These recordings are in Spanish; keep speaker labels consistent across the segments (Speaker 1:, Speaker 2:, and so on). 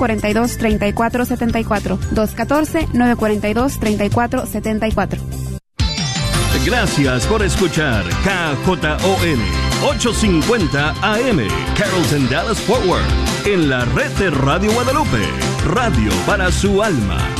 Speaker 1: 214-942-3474. 214-942-3474.
Speaker 2: Gracias por escuchar KJON 850 AM Carrollton Dallas Forward en la red de Radio Guadalupe, radio para su alma.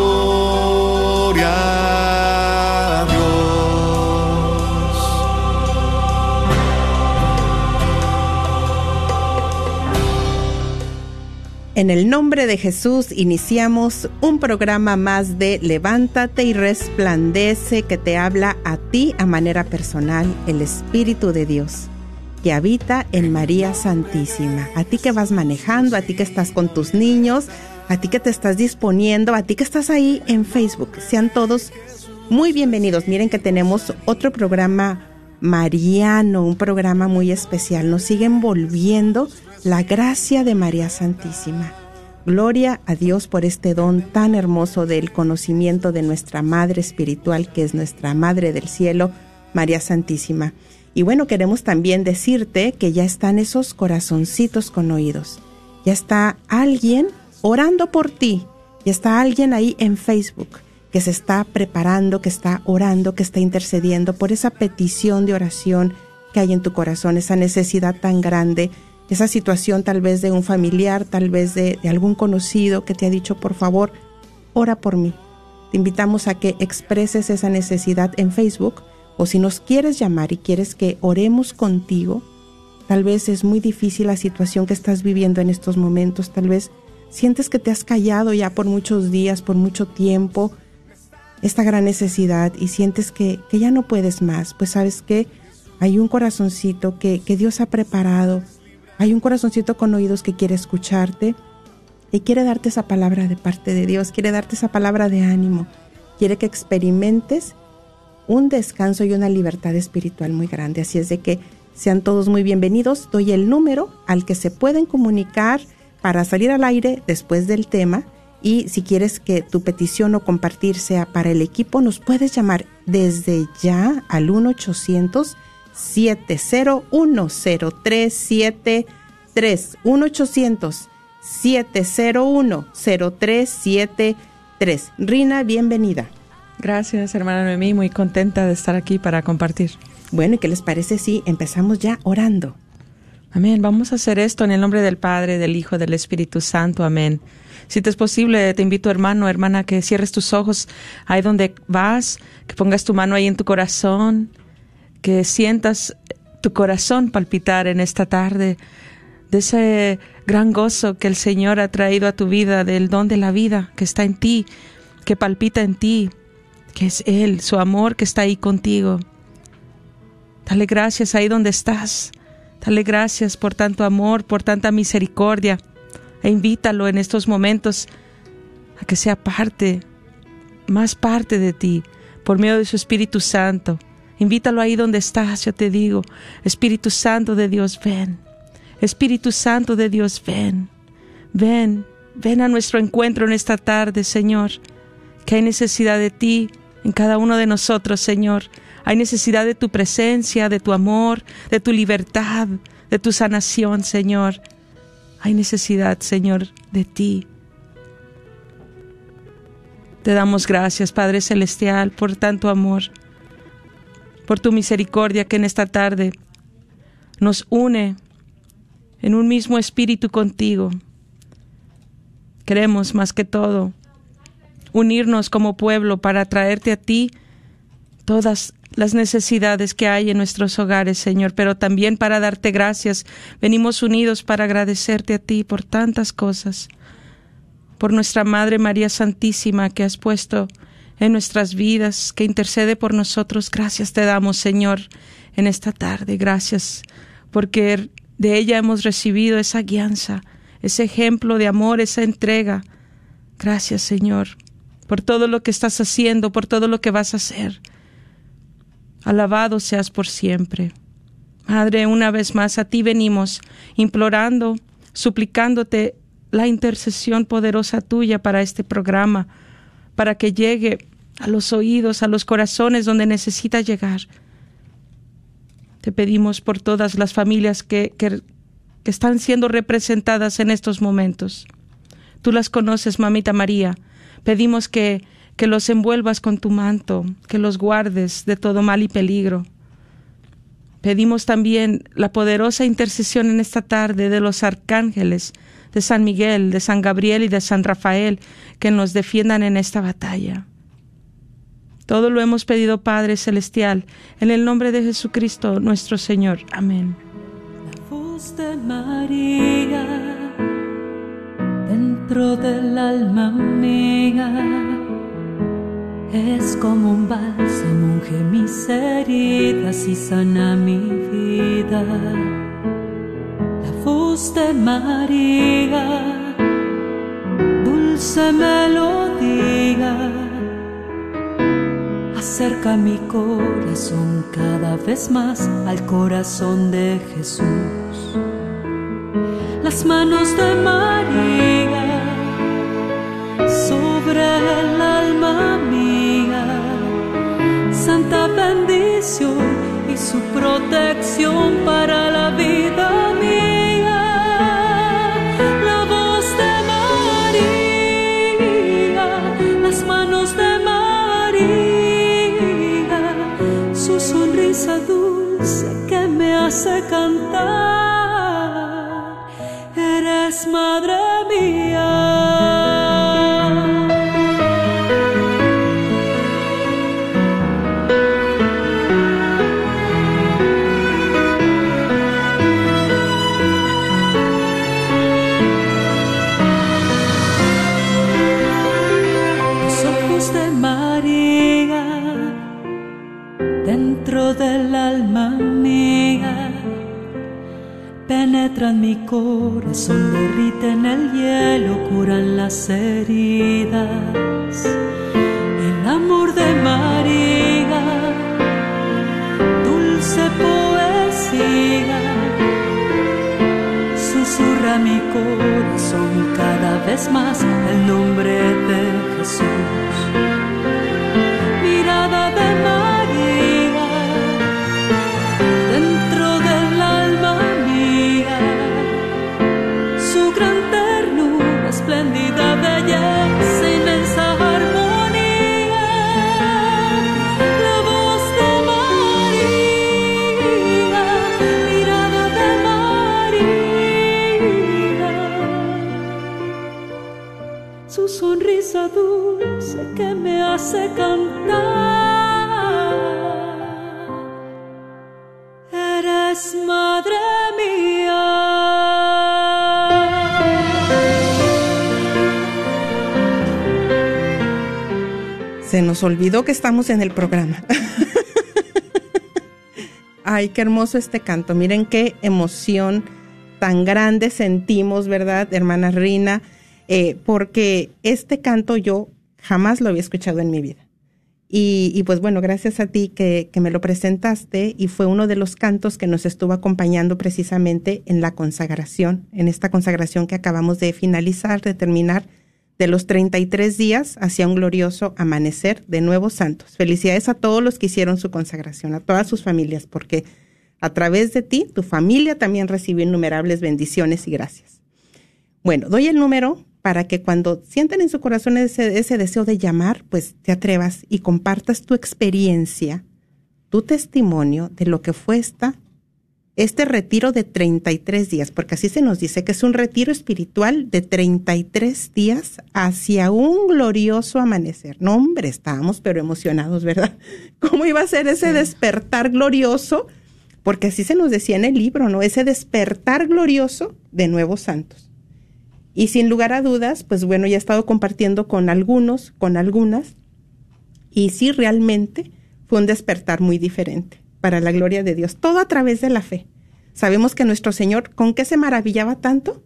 Speaker 3: En el nombre de Jesús iniciamos un programa más de Levántate y resplandece que te habla a ti a manera personal el Espíritu de Dios que habita en María Santísima. A ti que vas manejando, a ti que estás con tus niños, a ti que te estás disponiendo, a ti que estás ahí en Facebook. Sean todos muy bienvenidos. Miren que tenemos otro programa mariano, un programa muy especial. Nos sigue envolviendo la gracia de María Santísima. Gloria a Dios por este don tan hermoso del conocimiento de nuestra Madre Espiritual, que es nuestra Madre del Cielo, María Santísima. Y bueno, queremos también decirte que ya están esos corazoncitos con oídos. Ya está alguien orando por ti. Ya está alguien ahí en Facebook que se está preparando, que está orando, que está intercediendo por esa petición de oración que hay en tu corazón, esa necesidad tan grande, esa situación tal vez de un familiar, tal vez de, de algún conocido que te ha dicho, por favor, ora por mí. Te invitamos a que expreses esa necesidad en Facebook o si nos quieres llamar y quieres que oremos contigo, tal vez es muy difícil la situación que estás viviendo en estos momentos, tal vez sientes que te has callado ya por muchos días, por mucho tiempo, esta gran necesidad y sientes que, que ya no puedes más, pues sabes que hay un corazoncito que, que Dios ha preparado, hay un corazoncito con oídos que quiere escucharte y quiere darte esa palabra de parte de Dios, quiere darte esa palabra de ánimo, quiere que experimentes un descanso y una libertad espiritual muy grande. Así es de que sean todos muy bienvenidos. Doy el número al que se pueden comunicar para salir al aire después del tema. Y si quieres que tu petición o compartir sea para el equipo, nos puedes llamar desde ya al 1-800-701-0373. 1-800-701-0373. Rina, bienvenida.
Speaker 4: Gracias, hermana Noemí, muy contenta de estar aquí para compartir.
Speaker 3: Bueno, ¿y qué les parece si empezamos ya orando?
Speaker 4: Amén. Vamos a hacer esto en el nombre del Padre, del Hijo, del Espíritu Santo. Amén. Si te es posible, te invito, hermano, hermana, que cierres tus ojos ahí donde vas, que pongas tu mano ahí en tu corazón, que sientas tu corazón palpitar en esta tarde de ese gran gozo que el Señor ha traído a tu vida, del don de la vida que está en ti, que palpita en ti, que es Él, su amor que está ahí contigo. Dale gracias ahí donde estás. Dale gracias por tanto amor, por tanta misericordia. E invítalo en estos momentos a que sea parte, más parte de ti, por medio de su Espíritu Santo. Invítalo ahí donde estás, yo te digo, Espíritu Santo de Dios, ven. Espíritu Santo de Dios, ven. Ven, ven a nuestro encuentro en esta tarde, Señor, que hay necesidad de ti en cada uno de nosotros, Señor. Hay necesidad de tu presencia, de tu amor, de tu libertad, de tu sanación, Señor. Hay necesidad, Señor, de ti. Te damos gracias, Padre Celestial, por tanto amor, por tu misericordia que en esta tarde nos une en un mismo espíritu contigo. Queremos más que todo unirnos como pueblo para traerte a ti todas las necesidades que hay en nuestros hogares, Señor, pero también para darte gracias. Venimos unidos para agradecerte a ti por tantas cosas, por nuestra Madre María Santísima que has puesto en nuestras vidas, que intercede por nosotros. Gracias te damos, Señor, en esta tarde. Gracias, porque de ella hemos recibido esa guianza, ese ejemplo de amor, esa entrega. Gracias, Señor, por todo lo que estás haciendo, por todo lo que vas a hacer. Alabado seas por siempre. Madre, una vez más a ti venimos implorando, suplicándote la intercesión poderosa tuya para este programa, para que llegue a los oídos, a los corazones donde necesita llegar. Te pedimos por todas las familias que, que, que están siendo representadas en estos momentos. Tú las conoces, mamita María. Pedimos que que los envuelvas con tu manto, que los guardes de todo mal y peligro. Pedimos también la poderosa intercesión en esta tarde de los arcángeles, de San Miguel, de San Gabriel y de San Rafael, que nos defiendan en esta batalla. Todo lo hemos pedido, Padre Celestial, en el nombre de Jesucristo nuestro Señor. Amén.
Speaker 5: La voz de María dentro del alma mía es como un bálsamo, unge mis heridas y sana mi vida. La voz de María, dulce melodía, acerca mi corazón cada vez más al corazón de Jesús. Las manos de María sobre el alma santa bendición y su protección para la vida me hace cantar. Eres madre penetran mi corazón, derriten el hielo, curan las heridas. El amor de María, dulce poesía, susurra mi corazón cada vez más el nombre de Jesús.
Speaker 3: Nos olvidó que estamos en el programa. Ay, qué hermoso este canto. Miren qué emoción tan grande sentimos, ¿verdad, hermana Rina? Eh, porque este canto yo Jamás lo había escuchado en mi vida. Y, pues bueno, gracias a ti que, que, me lo presentaste y fue uno de los cantos que nos estuvo acompañando precisamente en la consagración, en esta consagración que acabamos de finalizar, de terminar, de los 33 días hacia un glorioso amanecer de nuevos santos. Felicidades a todos los que hicieron su consagración, a todas sus familias, porque a través de ti, tu familia también recibió innumerables bendiciones y gracias. Bueno, doy el número para que cuando sientan en su corazón ese, ese deseo de llamar, pues te atrevas y compartas tu experiencia tu testimonio de lo que fue esta, este retiro de 33 días, porque así se nos dice que es un retiro espiritual de 33 días hacia un glorioso amanecer. No, hombre, estábamos pero emocionados, ¿verdad? ¿Cómo iba a ser ese despertar glorioso? Porque así se nos decía en el libro, ¿no? Ese despertar glorioso de nuevos santos. Y sin lugar a dudas, pues bueno, ya he estado compartiendo con algunos, con algunas, y sí, realmente fue un despertar muy diferente para la gloria de Dios, todo a través de la fe. Sabemos que nuestro Señor, ¿con qué se maravillaba tanto?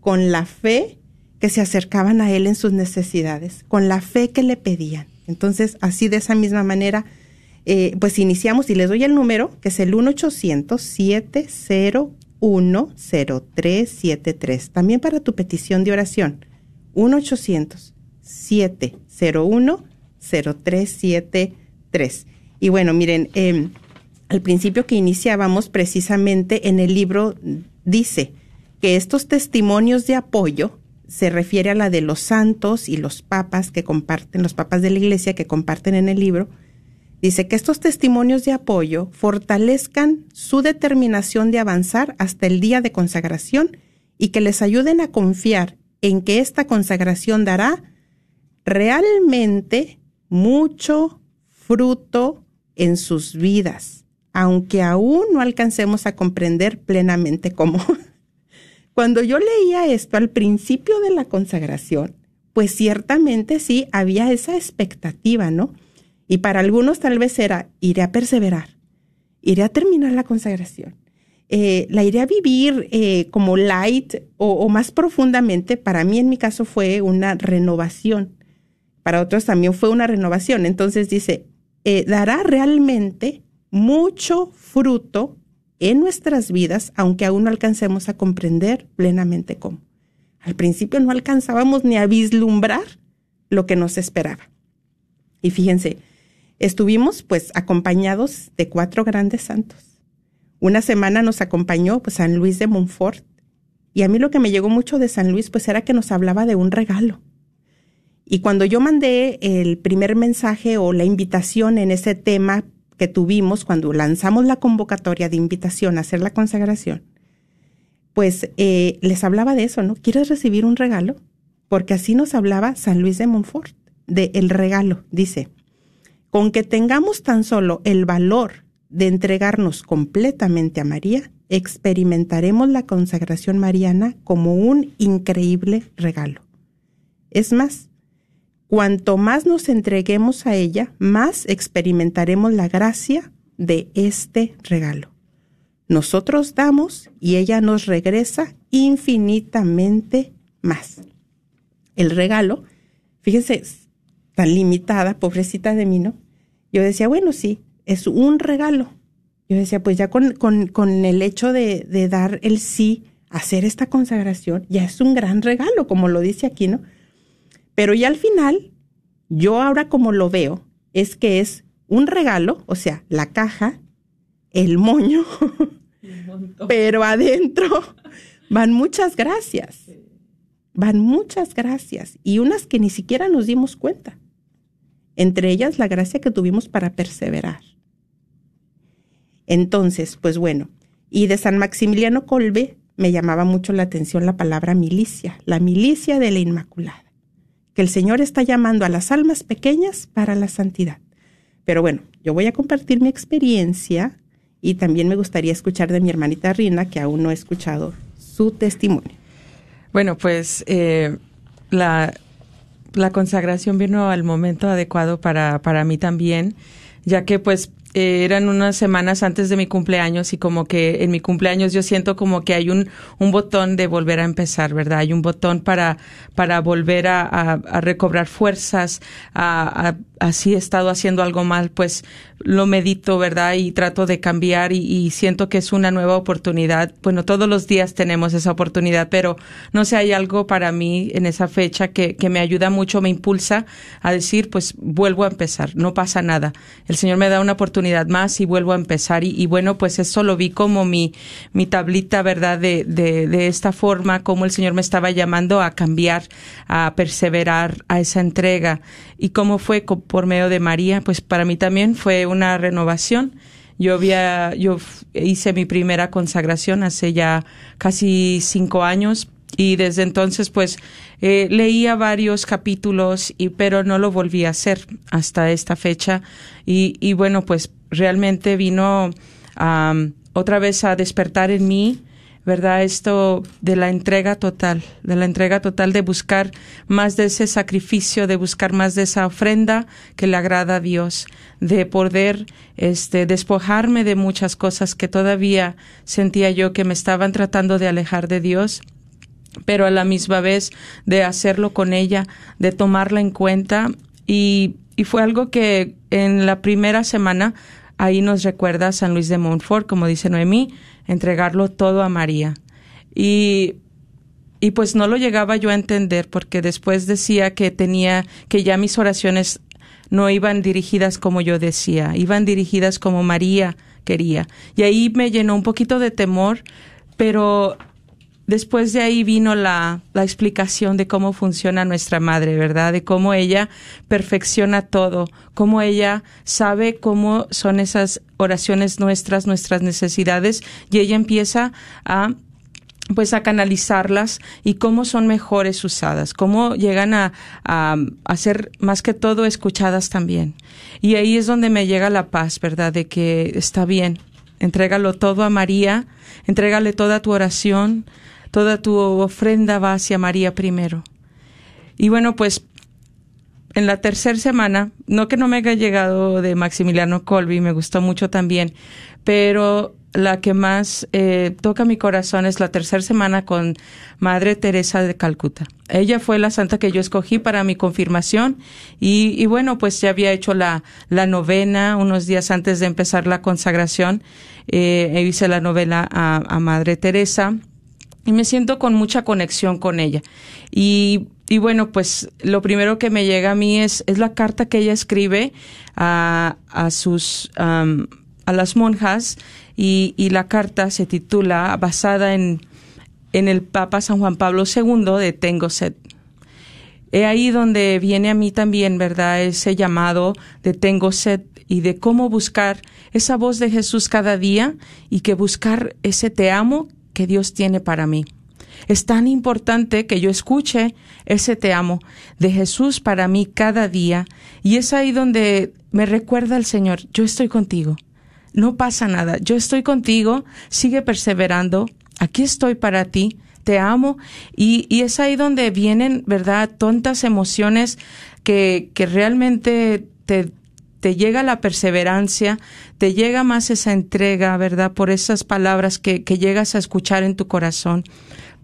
Speaker 3: Con la fe que se acercaban a Él en sus necesidades, con la fe que le pedían. Entonces, así de esa misma manera, eh, pues iniciamos y les doy el número, que es el 1-800-701-0373. También para tu petición de oración, 1-800-701-0373. Y bueno, miren, em, al principio que iniciábamos, precisamente en el libro dice que estos testimonios de apoyo se refiere a la de los santos y los papas que comparten, los papas de la iglesia que comparten en el libro, dice que estos testimonios de apoyo fortalezcan su determinación de avanzar hasta el día de consagración y que les ayuden a confiar en que esta consagración dará realmente mucho fruto en sus vidas, aunque aún no alcancemos a comprender plenamente cómo. Cuando yo leía esto al principio de la consagración, pues ciertamente sí había esa expectativa, ¿no? Y para algunos tal vez era, iré a perseverar, iré a terminar la consagración, eh, la iré a vivir eh, como light o, más profundamente. Para mí en mi caso fue una renovación, para otros también fue una renovación. Entonces dice, eh, dará realmente mucho fruto en nuestras vidas, aunque aún no alcancemos a comprender plenamente cómo. Al principio no alcanzábamos ni a vislumbrar lo que nos esperaba. Y fíjense, estuvimos pues acompañados de cuatro grandes santos. Una semana nos acompañó pues San Luis de Montfort y a mí lo que me llegó mucho de San Luis pues era que nos hablaba de un regalo. Y cuando yo mandé el primer mensaje o la invitación en ese tema que tuvimos cuando lanzamos la convocatoria de invitación a hacer la consagración, pues eh, les hablaba de eso, ¿no? ¿Quieres recibir un regalo? Porque así nos hablaba San Luis de Montfort, de el regalo. Dice, con que tengamos tan solo el valor de entregarnos completamente a María, experimentaremos la consagración mariana como un increíble regalo. Es más, Cuanto más nos entreguemos a ella, más experimentaremos la gracia de este regalo. Nosotros damos y ella nos regresa infinitamente más. El regalo, fíjense, tan limitada, pobrecita de mí, ¿no? Yo decía, bueno, sí, es un regalo. Yo decía, pues ya con, con, el hecho de, de dar el sí, hacer esta consagración, ya es un gran regalo, como lo dice aquí, ¿no? Pero ya al final, yo ahora como lo veo, es que es un regalo, o sea, la caja, el moño, pero adentro van muchas gracias. Van muchas gracias y unas que ni siquiera nos dimos cuenta. Entre ellas la gracia que tuvimos para perseverar. Entonces, pues bueno, y de San Maximiliano Colbe me llamaba mucho la atención la palabra milicia, la milicia de la Inmaculada que el Señor está llamando a las almas pequeñas para la santidad. Pero bueno, yo voy a compartir mi experiencia y también me gustaría escuchar de mi hermanita Rina, que aún no he escuchado su testimonio.
Speaker 4: Bueno, pues eh, la, la consagración vino al momento adecuado para, para mí también, ya que pues eh, eran unas semanas antes de mi cumpleaños y como que en mi cumpleaños yo siento como que hay un, un botón de volver a empezar, ¿verdad? Hay un botón para, para volver a, a, recobrar fuerzas, a, a, así he estado haciendo algo mal, pues lo medito, ¿verdad? Y trato de cambiar y, y, siento que es una nueva oportunidad. Bueno, todos los días tenemos esa oportunidad, pero no sé, hay algo para mí en esa fecha que, que me ayuda mucho, me impulsa a decir, pues vuelvo a empezar, no pasa nada. El Señor me da una oportunidad más y vuelvo a empezar. Y, bueno, pues eso lo vi como mi, mi tablita, ¿verdad? De, de, de esta forma, como el Señor me estaba llamando a cambiar, a perseverar a esa entrega. Y cómo fue por medio de María, pues para mí también fue una renovación. Yo había, yo hice mi primera consagración hace ya casi cinco años y desde entonces pues eh, leía varios capítulos y pero no lo volví a hacer hasta esta fecha y, y bueno pues realmente vino otra vez a despertar en mí ¿verdad? Esto de la entrega total, de la entrega total, de buscar más de ese sacrificio, de buscar más de esa ofrenda que le agrada a Dios, de poder este, despojarme de muchas cosas que todavía sentía yo que me estaban tratando de alejar de Dios pero a la misma vez de hacerlo con ella, de tomarla en cuenta y, y fue algo que en la primera semana ahí nos recuerda San Luis de Montfort, como dice Noemí, entregarlo todo a María. Y, y pues no lo llegaba yo a entender porque después decía que tenía, que ya mis oraciones no iban dirigidas como yo decía, iban dirigidas como María quería. Y ahí me llenó un poquito de temor, pero después de ahí vino la, la, explicación de cómo funciona nuestra madre, ¿verdad? De cómo ella perfecciona todo, cómo ella sabe cómo son esas oraciones nuestras, nuestras necesidades, y ella empieza a pues a canalizarlas y cómo son mejores usadas, cómo llegan a, a, a, ser más que todo escuchadas también. Y ahí es donde me llega la paz, ¿verdad? De que está bien, entrégalo todo a María, entrégale toda tu oración, toda tu ofrenda va hacia María primero. Y bueno, pues en la tercera semana, no que no me haya llegado de Maximiliano Colby, me gustó mucho también, pero la que más eh, toca mi corazón es la tercera semana con Madre Teresa de Calcuta. Ella fue la santa que yo escogí para mi confirmación y, bueno, pues ya había hecho la, la novena unos días antes de empezar la consagración. Eh, hice la novela a Madre Teresa y me siento con mucha conexión con ella. Y, y bueno, pues lo primero que me llega a mí es, es la carta que ella escribe a, a sus, a las monjas y, y la carta se titula, basada en, en el Papa San Juan Pablo II, de Tengo sed. He ahí donde viene a mí también, ¿verdad? Ese llamado de tengo sed y de cómo buscar esa voz de Jesús cada día y que buscar ese te amo Dios tiene para mí. Es tan importante que yo escuche ese te amo de Jesús para mí cada día y es ahí donde me recuerda el Señor, yo estoy contigo, no pasa nada, yo estoy contigo, sigue perseverando, aquí estoy para ti, te amo y, y es ahí donde vienen, ¿verdad?, tontas emociones que, que realmente te, te llega la perseverancia, te llega más esa entrega, ¿verdad? Por esas palabras que, llegas a escuchar en tu corazón.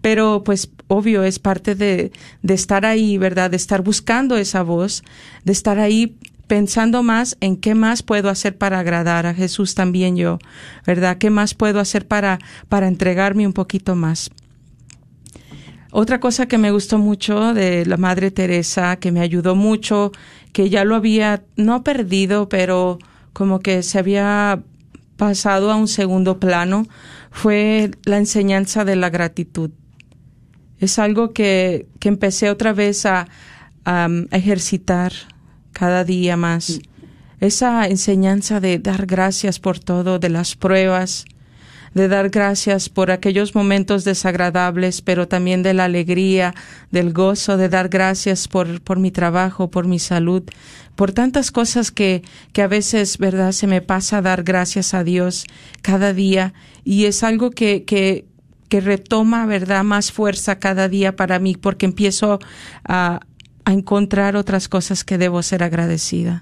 Speaker 4: Pero pues obvio es parte de, de estar ahí, ¿verdad? De estar buscando esa voz, de estar ahí pensando más en qué más puedo hacer para agradar a Jesús también yo, ¿verdad? ¿Qué más puedo hacer para, para entregarme un poquito más? Otra cosa que me gustó mucho de la Madre Teresa, que me ayudó mucho, que ya lo había, no perdido, pero como que se había pasado a un segundo plano, fue la enseñanza de la gratitud. Es algo que, que empecé otra vez a, a ejercitar cada día más. Esa enseñanza de dar gracias por todo, de las pruebas, de dar gracias por aquellos momentos desagradables, pero también de la alegría, del gozo, de dar gracias por, por mi trabajo, por mi salud, por tantas cosas que, que a veces, ¿verdad?, se me pasa dar gracias a Dios cada día y es algo que, que, que retoma, ¿verdad?, más fuerza cada día para mí porque empiezo a, a encontrar otras cosas que debo ser agradecida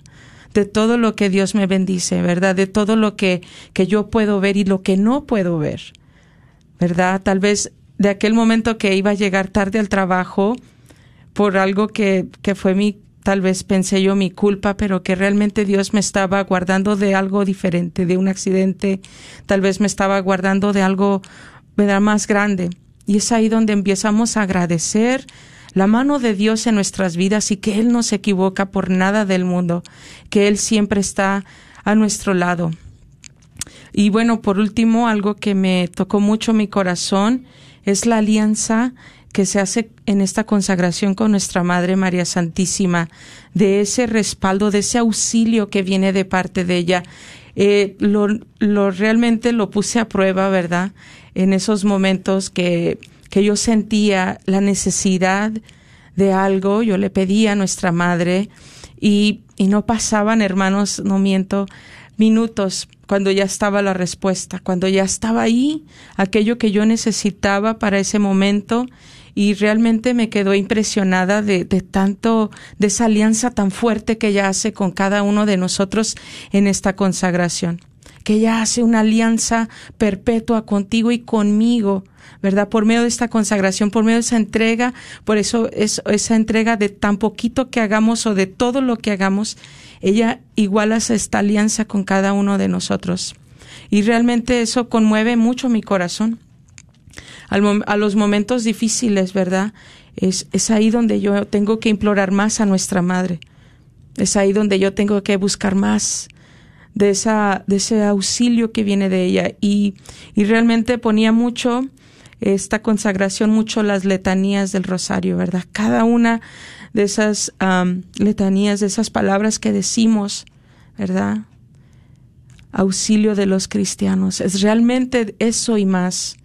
Speaker 4: de todo lo que Dios me bendice, ¿verdad? De todo lo que, que yo puedo ver y lo que no puedo ver, ¿verdad? Tal vez de aquel momento que iba a llegar tarde al trabajo por algo que, que fue mi, tal vez pensé yo mi culpa, pero que realmente Dios me estaba guardando de algo diferente, de un accidente, tal vez me estaba guardando de algo, ¿verdad? Más grande. Y es ahí donde empezamos a agradecer, la mano de Dios en nuestras vidas y que Él no se equivoca por nada del mundo, que Él siempre está a nuestro lado. Y bueno, por último, algo que me tocó mucho mi corazón es la alianza que se hace en esta consagración con nuestra Madre María Santísima, de ese respaldo, de ese auxilio que viene de parte de ella. Eh, lo, lo realmente lo puse a prueba, ¿verdad? En esos momentos que, que yo sentía la necesidad de algo, yo le pedía a nuestra Madre y, y no pasaban, hermanos, no miento, minutos cuando ya estaba la respuesta, cuando ya estaba ahí aquello que yo necesitaba para ese momento y realmente me quedó impresionada de, de, tanto, de esa alianza tan fuerte que ella hace con cada uno de nosotros en esta consagración, que ella hace una alianza perpetua contigo y conmigo, ¿verdad? Por medio de esta consagración, por medio de esa entrega, por eso es, esa entrega de tan poquito que hagamos o de todo lo que hagamos, ella iguala esta alianza con cada uno de nosotros. Y realmente eso conmueve mucho mi corazón. A los momentos difíciles, ¿verdad? Es ahí donde yo tengo que implorar más a nuestra madre. Es ahí donde yo tengo que buscar más de, esa, de ese auxilio que viene de ella. Y, y realmente ponía mucho esta consagración, mucho las letanías del rosario, ¿verdad? Cada una de esas letanías, de esas palabras que decimos, ¿verdad? Auxilio de los cristianos. Es realmente eso y más.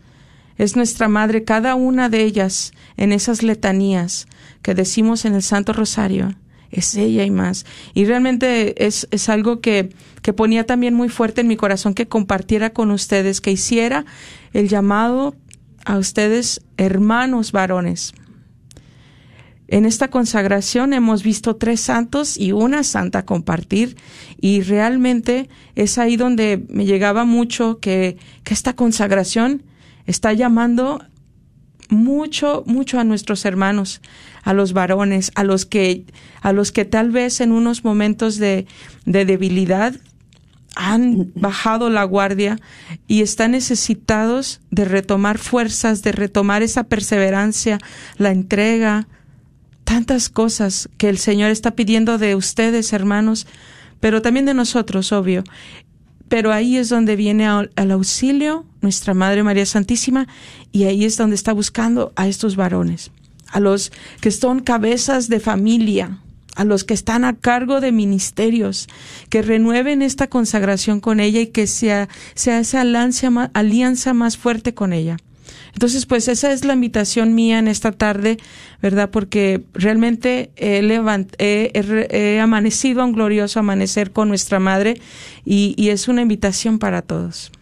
Speaker 4: Es nuestra madre, cada una de ellas en esas letanías que decimos en el Santo Rosario. Es ella y más. Y realmente es, es algo que, que ponía también muy fuerte en mi corazón que compartiera con ustedes, que hiciera el llamado a ustedes, hermanos varones, en esta consagración hemos visto tres santos y una santa compartir y realmente es ahí donde me llegaba mucho que, que esta consagración está llamando mucho, mucho a nuestros hermanos, a los varones, a los que, a los que tal vez en unos momentos de, de debilidad han bajado la guardia y están necesitados de retomar fuerzas, de retomar esa perseverancia, la entrega, tantas cosas que el Señor está pidiendo de ustedes, hermanos, pero también de nosotros, obvio. Pero ahí es donde viene al auxilio nuestra Madre María Santísima y ahí es donde está buscando a estos varones, a los que son cabezas de familia, a los que están a cargo de ministerios, que renueven esta consagración con ella y que sea, sea esa alianza, más fuerte con ella. Entonces, pues esa es la invitación mía en esta tarde, ¿verdad? Porque realmente he, he, amanecido a un glorioso amanecer con nuestra Madre y, y es una invitación para todos.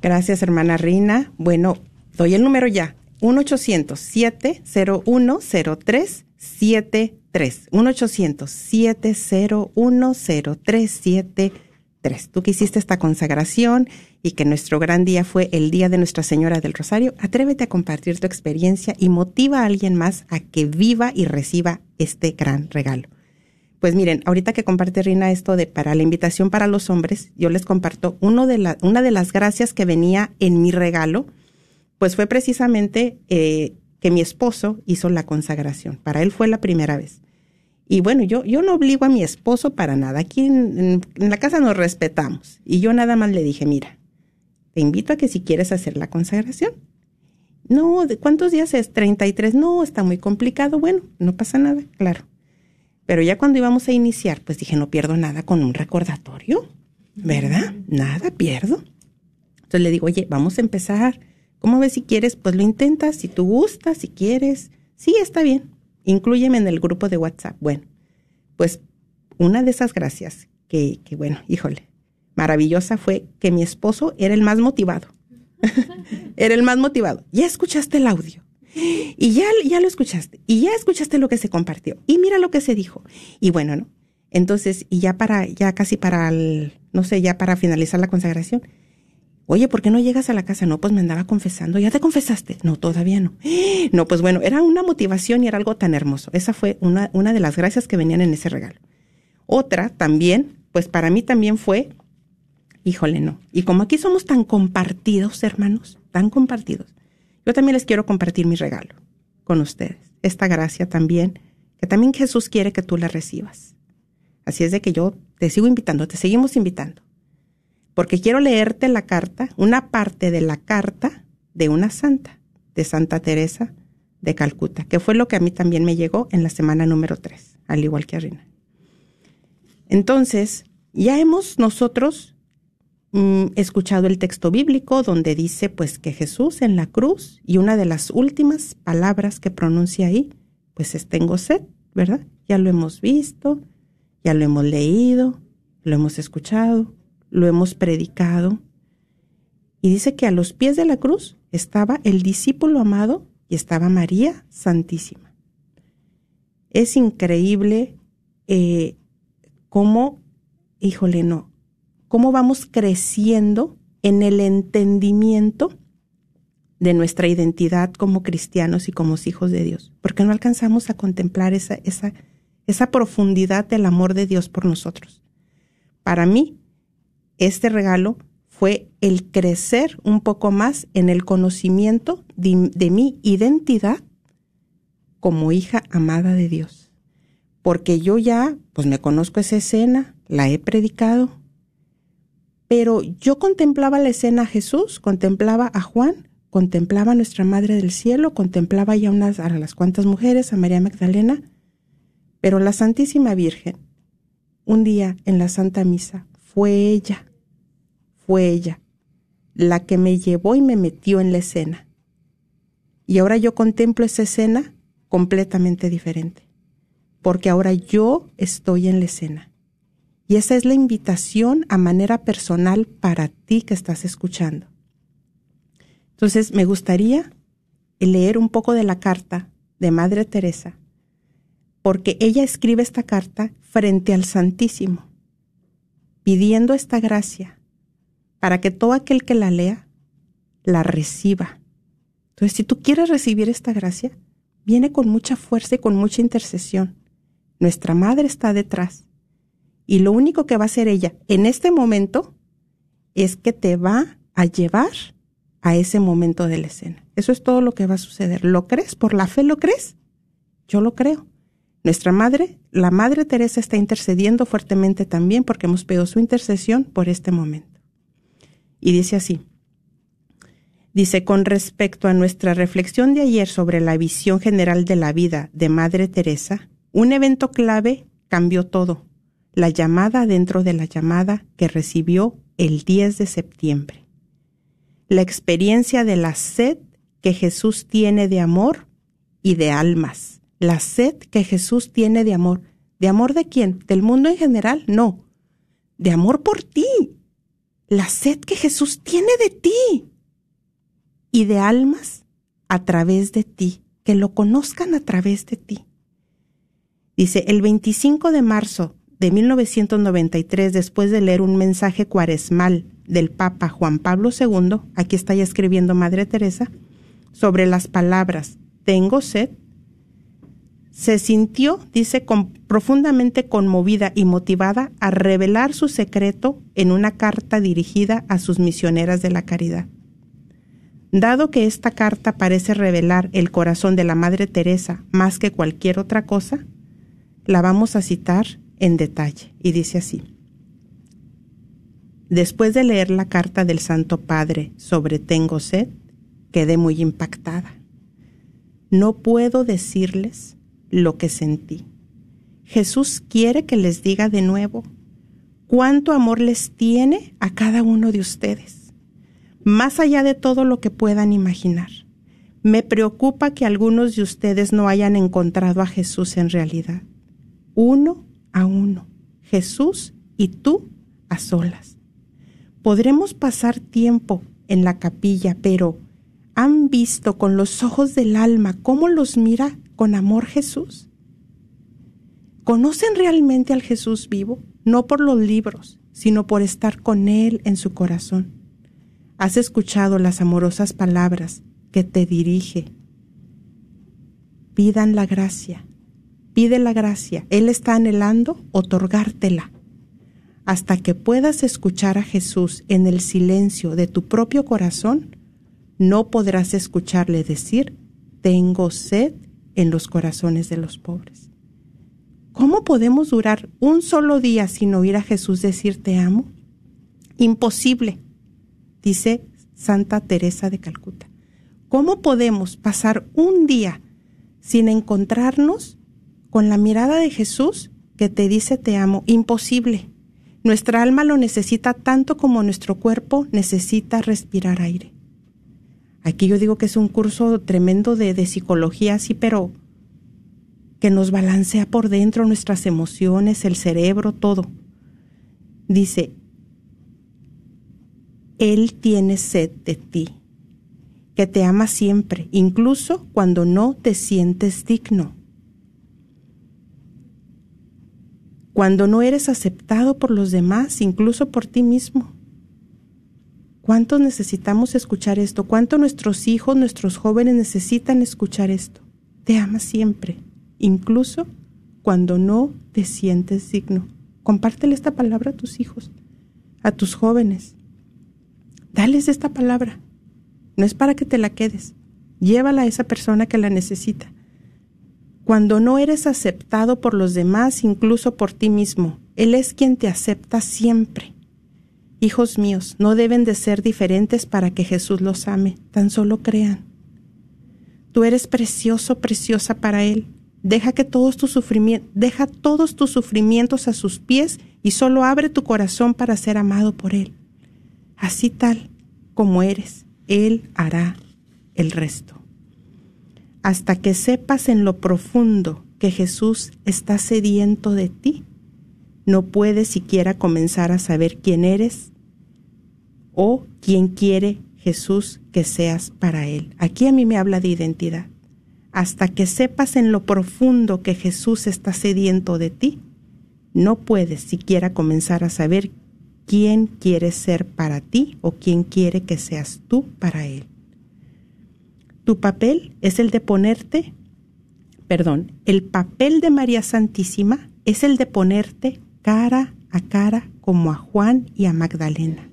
Speaker 3: Gracias, hermana Rina. Bueno, doy el número ya. 1-800-701-0373. 1-800-701-0373. Tú que hiciste esta consagración y que nuestro gran día fue el Día de Nuestra Señora del Rosario, atrévete a compartir tu experiencia y motiva a alguien más a que viva y reciba este gran regalo. Pues miren, ahorita que comparte Rina esto de para la invitación para los hombres, yo les comparto uno de la, una de las gracias que venía en mi regalo, pues fue precisamente eh, que mi esposo hizo la consagración. Para él fue la primera vez. Y bueno, yo, yo no obligo a mi esposo para nada. Aquí en, la casa nos respetamos. Y yo nada más le dije, mira, te invito a que si quieres hacer la consagración. No, ¿de cuántos días es? 33. No, está muy complicado. Bueno, no pasa nada, claro. Pero ya cuando íbamos a iniciar, pues dije, no pierdo nada con un recordatorio, ¿verdad? Nada pierdo. Entonces le digo, oye, vamos a empezar. ¿Cómo ves si quieres? Pues lo intentas, si tú gustas, si quieres. Sí, está bien incluyeme en el grupo de WhatsApp. Bueno, pues una de esas gracias que, que bueno, híjole, maravillosa fue que mi esposo era el más motivado. era el más motivado. Ya escuchaste el audio. Y ya, ya lo escuchaste. Y ya escuchaste lo que se compartió. Y mira lo que se dijo. Y bueno, ¿no? Entonces, y ya para, ya casi para el, no sé, ya para finalizar la consagración, Oye, ¿por qué no llegas a la casa? No, pues me andaba confesando. ¿Ya te confesaste? No, todavía no. No, pues bueno, era una motivación y era algo tan hermoso. Esa fue una, una de las gracias que venían en ese regalo. Otra también, pues para mí también fue, híjole, no. Y como aquí somos tan compartidos, hermanos, tan compartidos, yo también les quiero compartir mi regalo con ustedes. Esta gracia también, que también Jesús quiere que tú la recibas. Así es de que yo te sigo invitando, te seguimos invitando porque quiero leerte la carta, una parte de la carta de una santa, de Santa Teresa de Calcuta, que fue lo que a mí también me llegó en la semana número 3, al igual que a Rina. Entonces, ya hemos nosotros mm, escuchado el texto bíblico donde dice pues que Jesús en la cruz y una de las últimas palabras que pronuncia ahí, pues es tengo sed, ¿verdad? Ya lo hemos visto, ya lo hemos leído, lo hemos escuchado, lo hemos predicado. Y dice que a los pies de la cruz estaba el discípulo amado y estaba María Santísima. Es increíble eh, cómo, híjole, no, cómo vamos creciendo en el entendimiento de nuestra identidad como cristianos y como hijos de Dios, porque no alcanzamos a contemplar esa, esa, esa profundidad del amor de Dios por nosotros. Para mí, este regalo fue el crecer un poco más en el conocimiento de, mi identidad como hija amada de Dios. Porque yo ya, pues me conozco esa escena, la he predicado, pero yo contemplaba la escena a Jesús, contemplaba a Juan, contemplaba a nuestra Madre del Cielo, contemplaba ya unas, a las cuantas mujeres, a María Magdalena, pero la Santísima Virgen, un día en la Santa Misa, fue ella fue ella la que me llevó y me metió en la escena. Y ahora yo contemplo esa escena completamente diferente, porque ahora yo estoy en la escena. Y esa es la invitación a manera personal para ti que estás escuchando. Entonces, me gustaría leer un poco de la carta de Madre Teresa, porque ella escribe esta carta frente al Santísimo, pidiendo esta gracia para que todo aquel que la lea la reciba. Entonces, si tú quieres recibir esta gracia, viene con mucha fuerza y con mucha intercesión. Nuestra madre está detrás. Y lo único que va a hacer ella en este momento es que te va a llevar a ese momento de la escena. Eso es todo lo que va a suceder. ¿Lo crees? ¿Por la fe lo crees? Yo lo creo. Nuestra madre, la Madre Teresa está intercediendo fuertemente también porque hemos pedido su intercesión por este momento. Y dice así. Dice, con respecto a nuestra reflexión de ayer sobre la visión general de la vida de Madre Teresa, un evento clave cambió todo, la llamada dentro de la llamada que recibió el 10 de septiembre. La experiencia de la sed que Jesús tiene de amor y de almas. La sed que Jesús tiene de amor. ¿De amor de quién? ¿Del mundo en general? No. De amor por ti, la sed que Jesús tiene de ti y de almas a través de ti, que lo conozcan a través de ti. Dice, el 25 de marzo de 1993, después de leer un mensaje cuaresmal del Papa Juan Pablo II, aquí está ya escribiendo Madre Teresa, sobre las palabras, tengo sed, se sintió, dice, profundamente conmovida y motivada a revelar su secreto en una carta dirigida a sus misioneras de la caridad. Dado que esta carta parece revelar el corazón de la Madre Teresa más que cualquier otra cosa, la vamos a citar en detalle y dice así. Después de leer la carta del Santo Padre sobre Tengo sed, quedé muy impactada. No puedo decirles lo que sentí. Jesús quiere que les diga de nuevo cuánto amor les tiene a cada uno de ustedes, más allá de todo lo que puedan imaginar. Me preocupa que algunos de ustedes no hayan encontrado a Jesús en realidad. Uno a uno, Jesús y tú a solas. Podremos pasar tiempo en la capilla, pero ¿han visto con los ojos del alma cómo los mira con amor Jesús? ¿Conocen realmente al Jesús vivo? No por los libros, sino por estar con Él en su corazón. ¿Has escuchado las amorosas palabras que te dirige? Pidan la gracia, pide la gracia. Él está anhelando otorgártela hasta que puedas escuchar a Jesús en el silencio de tu propio corazón, no podrás escucharle decir, tengo sed en los corazones de los pobres. ¿Cómo podemos durar un solo día sin oír a Jesús decir te amo? imposible, dice Santa Teresa de Calcuta. ¿Cómo podemos pasar un día sin encontrarnos con la mirada de Jesús que te dice te amo? Imposible. Nuestra alma lo necesita tanto como nuestro cuerpo necesita respirar aire. Aquí yo digo que es un curso tremendo de, de psicología, sí, pero que nos balancea por dentro nuestras emociones, el cerebro, todo. Dice, Él tiene sed de ti, que te ama siempre, incluso cuando no te sientes digno. Cuando no eres aceptado por los demás, incluso por ti mismo. ¿Cuántos necesitamos escuchar esto? ¿Cuánto nuestros hijos, nuestros jóvenes necesitan escuchar esto? Te ama siempre incluso cuando no te sientes digno. Compártele esta palabra a tus hijos, a tus jóvenes. Dales esta palabra. No es para que te la quedes. Llévala a esa persona que la necesita. Cuando no eres aceptado por los demás, incluso por ti mismo, Él es quien te acepta siempre. Hijos míos, no deben de ser diferentes para que Jesús los ame, tan solo crean. Tú eres precioso, preciosa para Él. Deja que todos tus sufrimientos, deja todos tus sufrimientos a sus pies y solo abre tu corazón para ser amado por Él. Así tal como eres, Él hará el resto. Hasta que sepas en lo profundo que Jesús está sediento de ti, no puedes siquiera comenzar a saber quién eres o quién quiere Jesús que seas para Él. Aquí a mí me habla de identidad hasta que sepas en lo profundo que Jesús está sediento de ti, no puedes siquiera comenzar a saber quién quiere ser para ti o quién quiere que seas tú para Él. Tu papel es el de ponerte, perdón, el papel de María Santísima es el de ponerte cara a cara como a Juan y a Magdalena,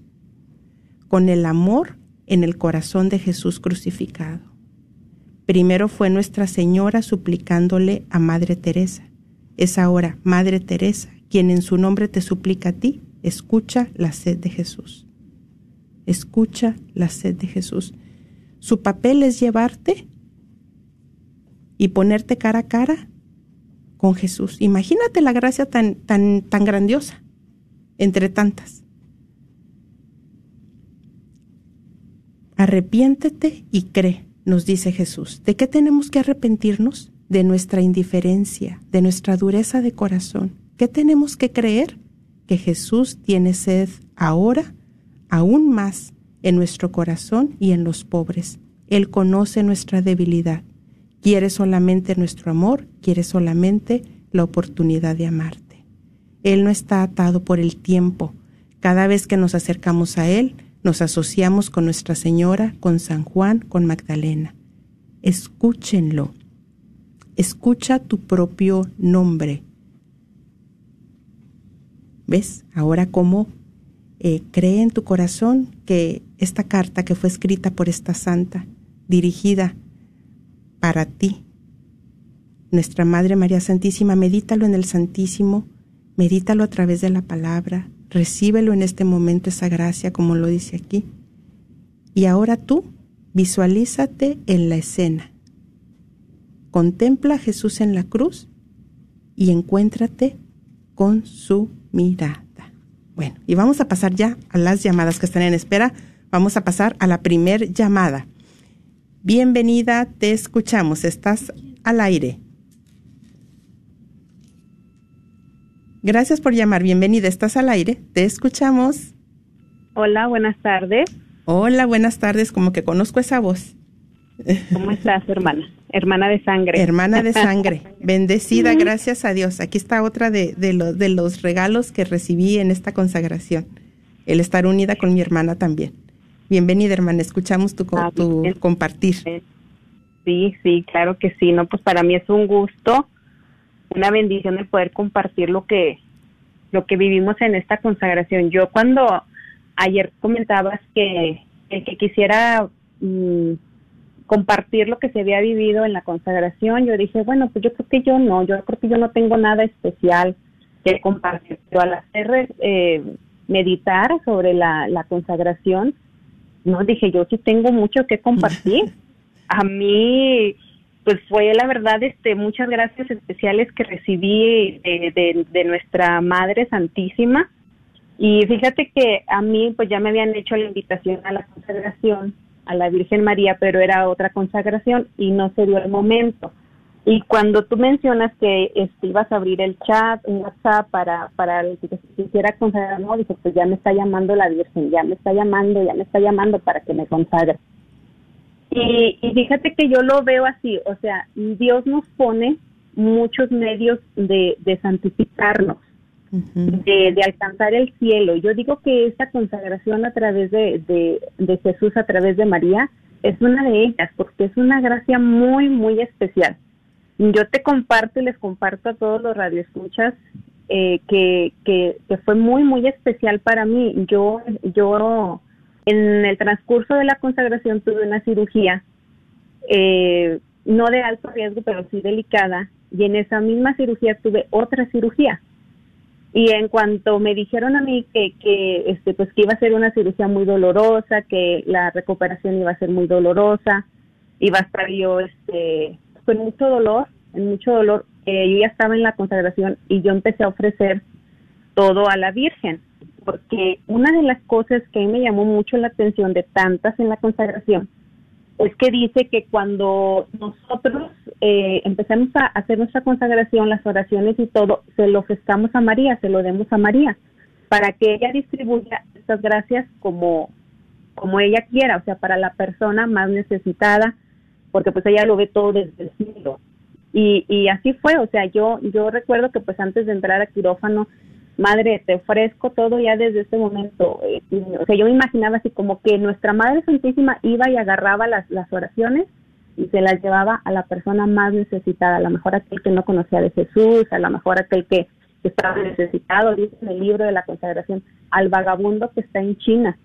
Speaker 3: con el amor en el corazón de Jesús crucificado. Primero fue Nuestra Señora suplicándole a Madre Teresa. Es ahora Madre Teresa quien en su nombre te suplica a ti, escucha la sed de Jesús. Escucha la sed de Jesús. Su papel es llevarte y ponerte cara a cara con Jesús. Imagínate la gracia tan, tan, tan grandiosa entre tantas. Arrepiéntete y cree nos dice Jesús. ¿De qué tenemos que arrepentirnos? De nuestra indiferencia, de nuestra dureza de corazón. ¿Qué tenemos que creer? Que Jesús tiene sed ahora, aún más, en nuestro corazón y en los pobres. Él conoce nuestra debilidad. Quiere solamente nuestro amor, quiere solamente la oportunidad de amarte. Él no está atado por el tiempo. Cada vez que nos acercamos a Él, nos asociamos con Nuestra Señora, con San Juan, con Magdalena. Escúchenlo. Escucha tu propio nombre. ¿Ves? Ahora cómo eh, cree en tu corazón que esta carta que fue escrita por esta santa, dirigida para ti, nuestra Madre María Santísima, medítalo en el Santísimo, medítalo a través de la palabra, recíbelo en este momento esa gracia como lo dice aquí. Y ahora tú visualízate en la escena. Contempla a Jesús en la cruz y encuéntrate con su mirada. Bueno, y vamos a pasar ya a las llamadas que están en espera. Vamos a pasar a la primer llamada. Bienvenida, te escuchamos. Estás al aire. Gracias por llamar. Bienvenida. Estás al aire. Te escuchamos.
Speaker 6: Hola, buenas tardes.
Speaker 3: Hola, buenas tardes. Como que conozco esa voz.
Speaker 6: ¿Cómo estás, hermana? Hermana de sangre.
Speaker 3: Hermana de sangre. Bendecida, gracias a Dios. Aquí está otra de, de, de los regalos que recibí en esta consagración. El estar unida con mi hermana también. Bienvenida, hermana. Escuchamos tu,
Speaker 6: Ah,
Speaker 3: tu compartir.
Speaker 6: Sí, sí, claro que sí. No, pues para mí es un gusto, una bendición el poder compartir lo que lo que vivimos en esta consagración. Yo cuando ayer comentabas que el que quisiera mm, compartir lo que se había vivido en la consagración, yo dije, bueno, pues yo creo que yo no, yo creo que yo no tengo nada especial que compartir, pero al hacer eh, meditar sobre la, la consagración, no dije yo sí tengo mucho que compartir. A mí, pues fue la verdad, este, muchas gracias especiales que recibí de, nuestra Madre Santísima. Y fíjate que a mí, pues ya me habían hecho la invitación a la consagración a la Virgen María, pero era otra consagración y no se dio el momento. Y cuando tú mencionas que este, ibas a abrir el chat, un WhatsApp para, para el que quisiera consagrar, no, dije, pues ya me está llamando la Virgen, ya me está llamando, ya me está llamando para que me consagre. Y, y fíjate que yo lo veo así, o sea, Dios nos pone muchos medios de, de santificarnos, de, de alcanzar el cielo. Yo digo que esta consagración a través de, de, de Jesús, a través de María, es una de ellas, porque es una gracia muy, muy especial yo te comparto y les comparto a todos los radioescuchas eh, que, que, que fue muy, muy especial para mí. Yo, yo en el transcurso de la consagración tuve una cirugía, eh, no de alto riesgo, pero sí delicada, y en esa misma cirugía tuve otra cirugía. Y en cuanto me dijeron a mí que, este, pues que iba a ser una cirugía muy dolorosa, que la recuperación iba a ser muy dolorosa, iba a estar yo, este, con mucho dolor, en mucho dolor. Eh, yo ya estaba en la consagración y yo empecé a ofrecer todo a la Virgen, porque una de las cosas que me llamó mucho la atención de tantas en la consagración es que dice que cuando nosotros eh, empezamos a hacer nuestra consagración, las oraciones y todo, se lo ofrezcamos a María, se lo demos a María, para que ella distribuya estas gracias como, como ella quiera, o sea, para la persona más necesitada, porque pues ella lo ve todo desde el cielo. Y, y así fue, o sea, yo, yo recuerdo que pues antes de entrar a quirófano, madre, te ofrezco todo ya desde ese momento. Eh, o sea, yo me imaginaba así como que nuestra Madre Santísima iba y agarraba las, las oraciones y se las llevaba a la persona más necesitada, a lo mejor aquel que no conocía de Jesús, a lo mejor aquel que, que estaba necesitado, dice en el libro de la consagración, al vagabundo que está en China.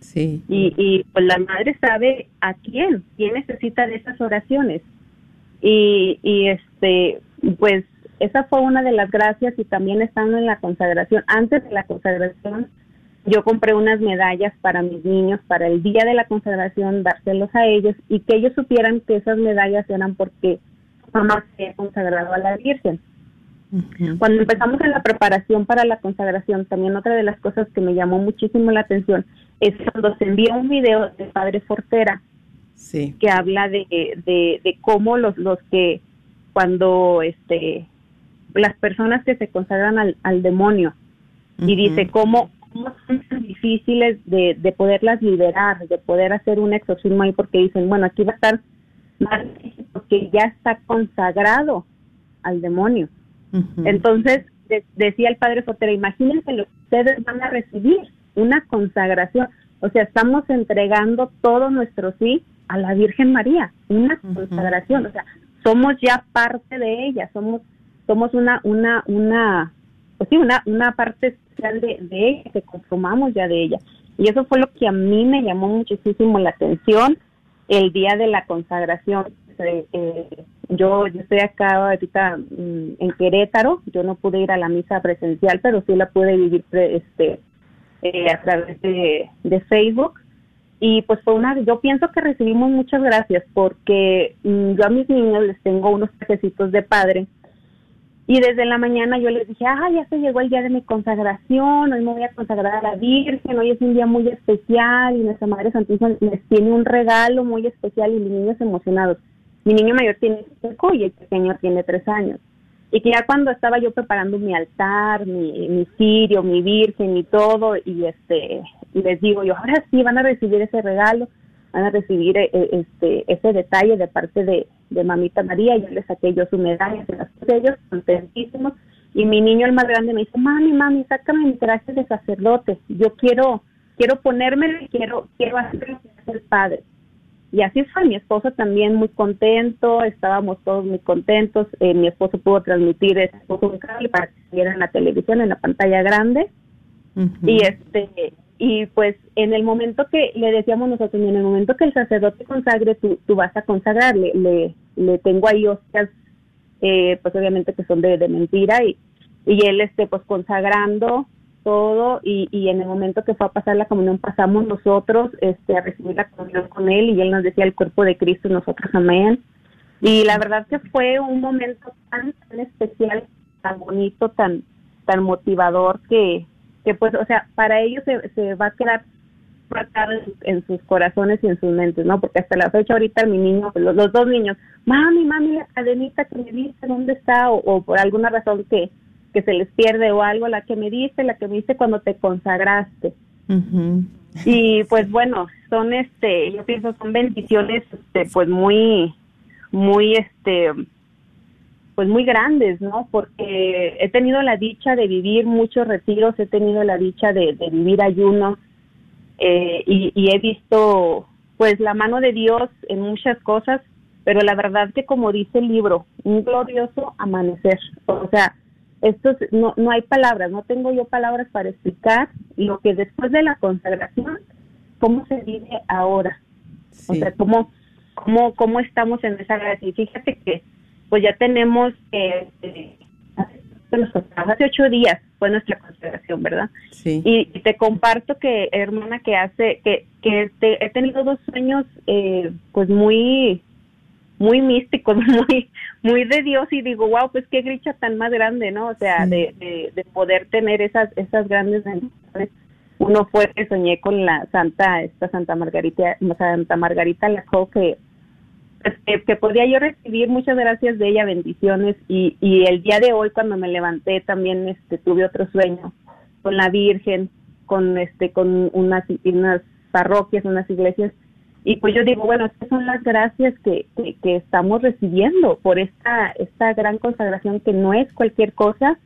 Speaker 3: Sí.
Speaker 6: Y, y pues la madre sabe a quién, quién necesita de esas oraciones. Y, y este, pues esa fue una de las gracias y también estando en la consagración, antes de la consagración, yo compré unas medallas para mis niños para el día de la consagración, dárselos a ellos y que ellos supieran que esas medallas eran porque mamá se ha consagrado a la Virgen. Cuando empezamos en la preparación para la consagración, también otra de las cosas que me llamó muchísimo la atención es cuando se envió un video de Padre Fortera
Speaker 3: Sí.
Speaker 6: que habla de, de, de cómo los, los que cuando este las personas que se consagran al, al demonio y dice cómo, cómo son tan difíciles de, de poderlas liberar, de poder hacer un exorcismo ahí porque dicen, bueno, aquí va a estar más porque ya está consagrado al demonio. Entonces, de- decía el padre Sotera, imagínense lo que ustedes van a recibir, una consagración. O sea, estamos entregando todo nuestro sí a la Virgen María, una consagración. O sea, somos ya parte de ella, somos somos una una una pues sí, una una parte especial de, de ella, que conformamos ya de ella. Y eso fue lo que a mí me llamó muchísimo la atención el día de la consagración. Eh, eh, yo, yo estoy acá ahorita mm, en Querétaro, yo no pude ir a la misa presencial, pero sí la pude vivir este eh, a través de, de Facebook. Y pues fue una, yo pienso que recibimos muchas gracias porque mm, yo a mis niños les tengo unos trajecitos de padre y desde la mañana yo les dije, ah, ya se llegó el día de mi consagración, hoy me voy a consagrar a la Virgen, hoy es un día muy especial y nuestra Madre Santísima les tiene un regalo muy especial y mis niños emocionados. Mi niño mayor tiene cinco y el pequeño tiene tres años. Y que ya cuando estaba yo preparando mi altar, mi, mi cirio, mi virgen y todo, y este, les digo yo, ahora sí van a recibir ese regalo, van a recibir eh, eh, este ese detalle de parte de, de mamita María, yo les saqué yo su medalla, se las puse ellos, contentísimos, y mi niño el más grande me dice, mami, mami, sácame mi traje de sacerdote, yo quiero, quiero ponérmelo y quiero, quiero hacer lo que hace el padre. Y así fue, mi esposo también muy contento, estábamos todos muy contentos, eh, mi esposo pudo transmitir ese un cable para que se viera en la televisión, en la pantalla grande, y este y pues en el momento que le decíamos nosotros, en el momento que el sacerdote consagre, tú, tú vas a consagrar, le, le, le tengo ahí hostias, eh, pues obviamente que son de, de mentira, y, y él este pues consagrando, todo y, y en el momento que fue a pasar la comunión pasamos nosotros este, a recibir la comunión con él y él nos decía el cuerpo de Cristo nosotros amén. Y la verdad que fue un momento tan, tan especial, tan bonito, tan, tan motivador que, que pues, o sea, para ellos se, se va a quedar en, sus corazones y en sus mentes, ¿no? Porque hasta la fecha ahorita mi niño, los, los dos niños, mami, mami, la cadenita que me diste, ¿dónde está? O, o por alguna razón que, que se les pierde o algo, la que me diste, la que me diste cuando te consagraste. Y pues bueno, son este, yo pienso son bendiciones este pues muy muy este pues muy grandes, ¿no? Porque he tenido la dicha de vivir muchos retiros, he tenido la dicha de, de vivir ayunos eh, y, y he visto pues la mano de Dios en muchas cosas, pero la verdad que como dice el libro, un glorioso amanecer, o sea, esto es- no, no hay palabras, no tengo yo palabras para explicar lo que después de la consagración, cómo se vive ahora, o sea, cómo, cómo, cómo estamos en esa gracia. Y fíjate que pues ya tenemos, eh, hace, ocho días fue nuestra consagración, ¿verdad?
Speaker 3: Sí.
Speaker 6: Y, y te comparto que, hermana, que hace, que, que te- he tenido dos sueños, eh, pues muy, muy místicos, muy, muy de Dios y digo, wow, pues qué gricha tan más grande, ¿no? O sea,
Speaker 3: Sí.
Speaker 6: de, de, de poder tener esas, esas grandes bendiciones. Uno fue que soñé con la Santa, esta Santa Margarita, Santa Margarita Lacó, que, que, que podía yo recibir. Muchas gracias de ella, bendiciones, y, y el día de hoy cuando me levanté también este tuve otro sueño con la Virgen, con este, con unas, unas parroquias, unas iglesias, y pues yo digo, bueno, estas son las gracias que, que, que estamos recibiendo por esta, esta gran consagración que no es cualquier cosa,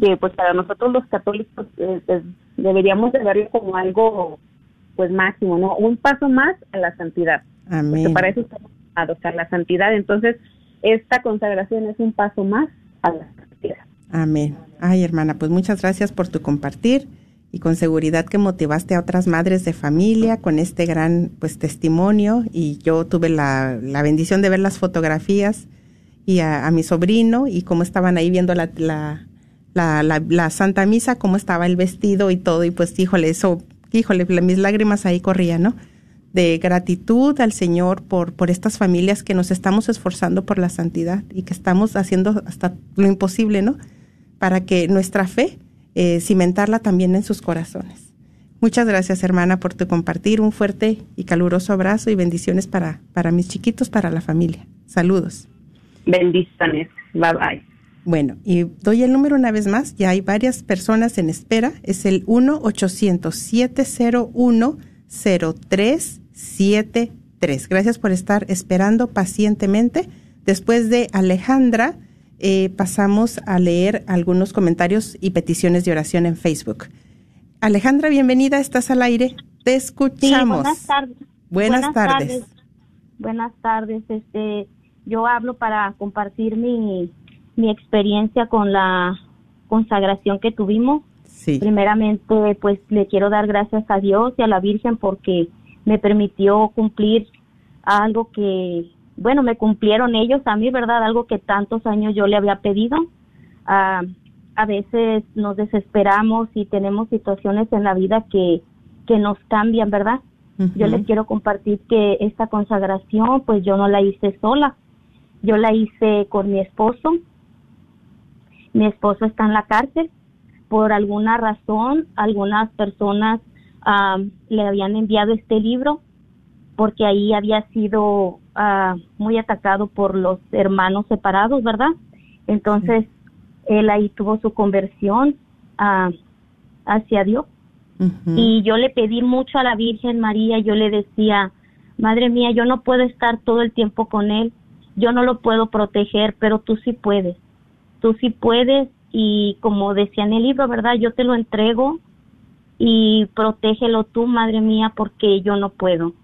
Speaker 6: que pues para nosotros los católicos eh, pues, deberíamos de verlo como algo pues máximo, ¿no? Un paso más a la santidad, porque
Speaker 3: Amén.
Speaker 6: para eso estamos llamados, a la santidad. Entonces, esta consagración es un paso más a la santidad.
Speaker 3: Amén. Ay, hermana, pues muchas gracias por tu compartir y con seguridad que motivaste a otras madres de familia con este gran pues testimonio y yo tuve la, bendición de ver las fotografías y a, mi sobrino y cómo estaban ahí viendo la, la, la, la- Santa Misa, cómo estaba el vestido y todo y pues híjole, eso, híjole, mis lágrimas ahí corrían, ¿no? De gratitud al Señor por, por estas familias que nos estamos esforzando por la santidad y que estamos haciendo hasta lo imposible, ¿no? Para que nuestra fe, eh, cimentarla también en sus corazones. Muchas gracias, hermana, por tu compartir. Un fuerte y caluroso abrazo y bendiciones para, para mis chiquitos, para la familia. Saludos.
Speaker 6: Bendiciones. Bye bye.
Speaker 3: Bueno, y doy el número una vez más. Ya hay varias personas en espera. Es el 1-800-701-0373. Gracias por estar esperando pacientemente. Después de Alejandra, eh, pasamos a leer algunos comentarios y peticiones de oración en Facebook. Alejandra, bienvenida. Estás al aire. Te
Speaker 7: Sí,
Speaker 3: escuchamos.
Speaker 7: buenas tardes.
Speaker 3: Buenas tardes.
Speaker 7: Buenas tardes. Este, yo hablo para compartir mi, mi experiencia con la consagración que tuvimos.
Speaker 3: Sí.
Speaker 7: Primeramente, pues le quiero dar gracias a Dios y a la Virgen porque me permitió cumplir algo que, bueno, me cumplieron ellos a mí, ¿verdad? Algo que tantos años yo le había pedido. Ah, a veces nos desesperamos y tenemos situaciones en la vida que, que nos cambian, ¿verdad? Yo les quiero compartir que esta consagración, pues yo no la hice sola. Yo la hice con mi esposo. Mi esposo está en la cárcel. Por alguna razón, algunas personas le habían enviado este libro porque ahí había sido ah, muy atacado por los hermanos separados, ¿verdad? Entonces, él ahí tuvo su conversión ah, hacia Dios. Y yo le pedí mucho a la Virgen María, yo le decía, Madre mía, yo no puedo estar todo el tiempo con él, yo no lo puedo proteger, pero tú sí puedes, tú sí puedes y como decía en el libro, ¿verdad? Yo te lo entrego y protégelo tú, Madre mía, porque yo no puedo.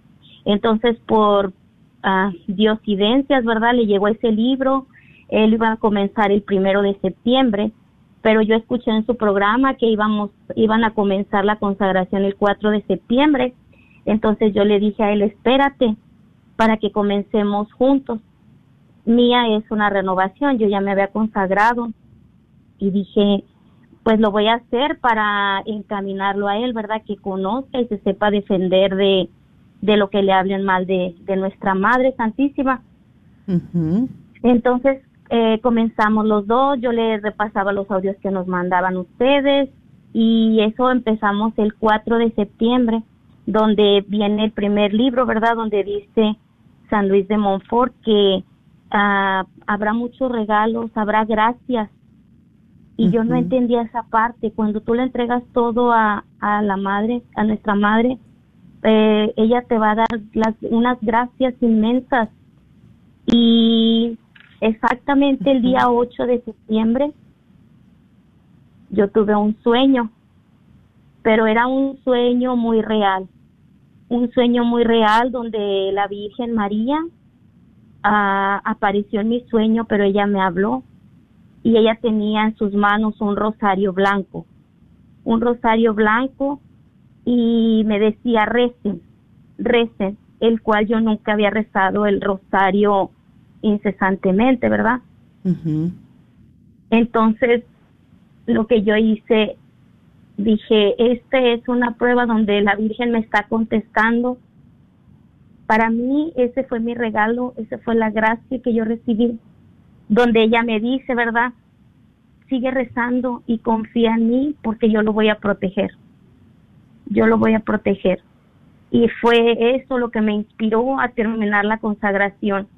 Speaker 7: Entonces, por ah, diosidencias, ¿verdad? Le llegó ese libro, él iba a comenzar el primero de septiembre, pero yo escuché en su programa que íbamos, iban a comenzar la consagración el 4 de septiembre. Entonces yo le dije a él, espérate para que comencemos juntos. Mía es una renovación, yo ya me había consagrado y dije, pues lo voy a hacer para encaminarlo a él, ¿verdad? Que conozca y se sepa defender de, de lo que le hablen mal de, de nuestra Madre Santísima. Entonces eh, comenzamos los dos, yo le repasaba los audios que nos mandaban ustedes y eso empezamos el 4 de septiembre, donde viene el primer libro, ¿verdad? Donde dice San Luis de Montfort que ah, habrá muchos regalos, habrá gracias. Y yo no entendía esa parte. Cuando tú le entregas todo a, a la madre, a nuestra madre, eh, ella te va a dar las, unas gracias inmensas. Y exactamente el día 8 de septiembre yo tuve un sueño, pero era un sueño muy real, un sueño muy real donde la Virgen María ah, apareció en mi sueño, pero ella me habló y ella tenía en sus manos un rosario blanco, un rosario blanco y me decía recen, recen, el cual yo nunca había rezado el rosario incesantemente, ¿verdad? Entonces, lo que yo hice, dije, este es una prueba donde la Virgen me está contestando. Para mí ese fue mi regalo, esa fue la gracia que yo recibí, donde ella me dice, ¿verdad? Sigue rezando y confía en mí porque yo lo voy a proteger. Yo lo voy a proteger. Y fue eso lo que me inspiró a terminar la consagración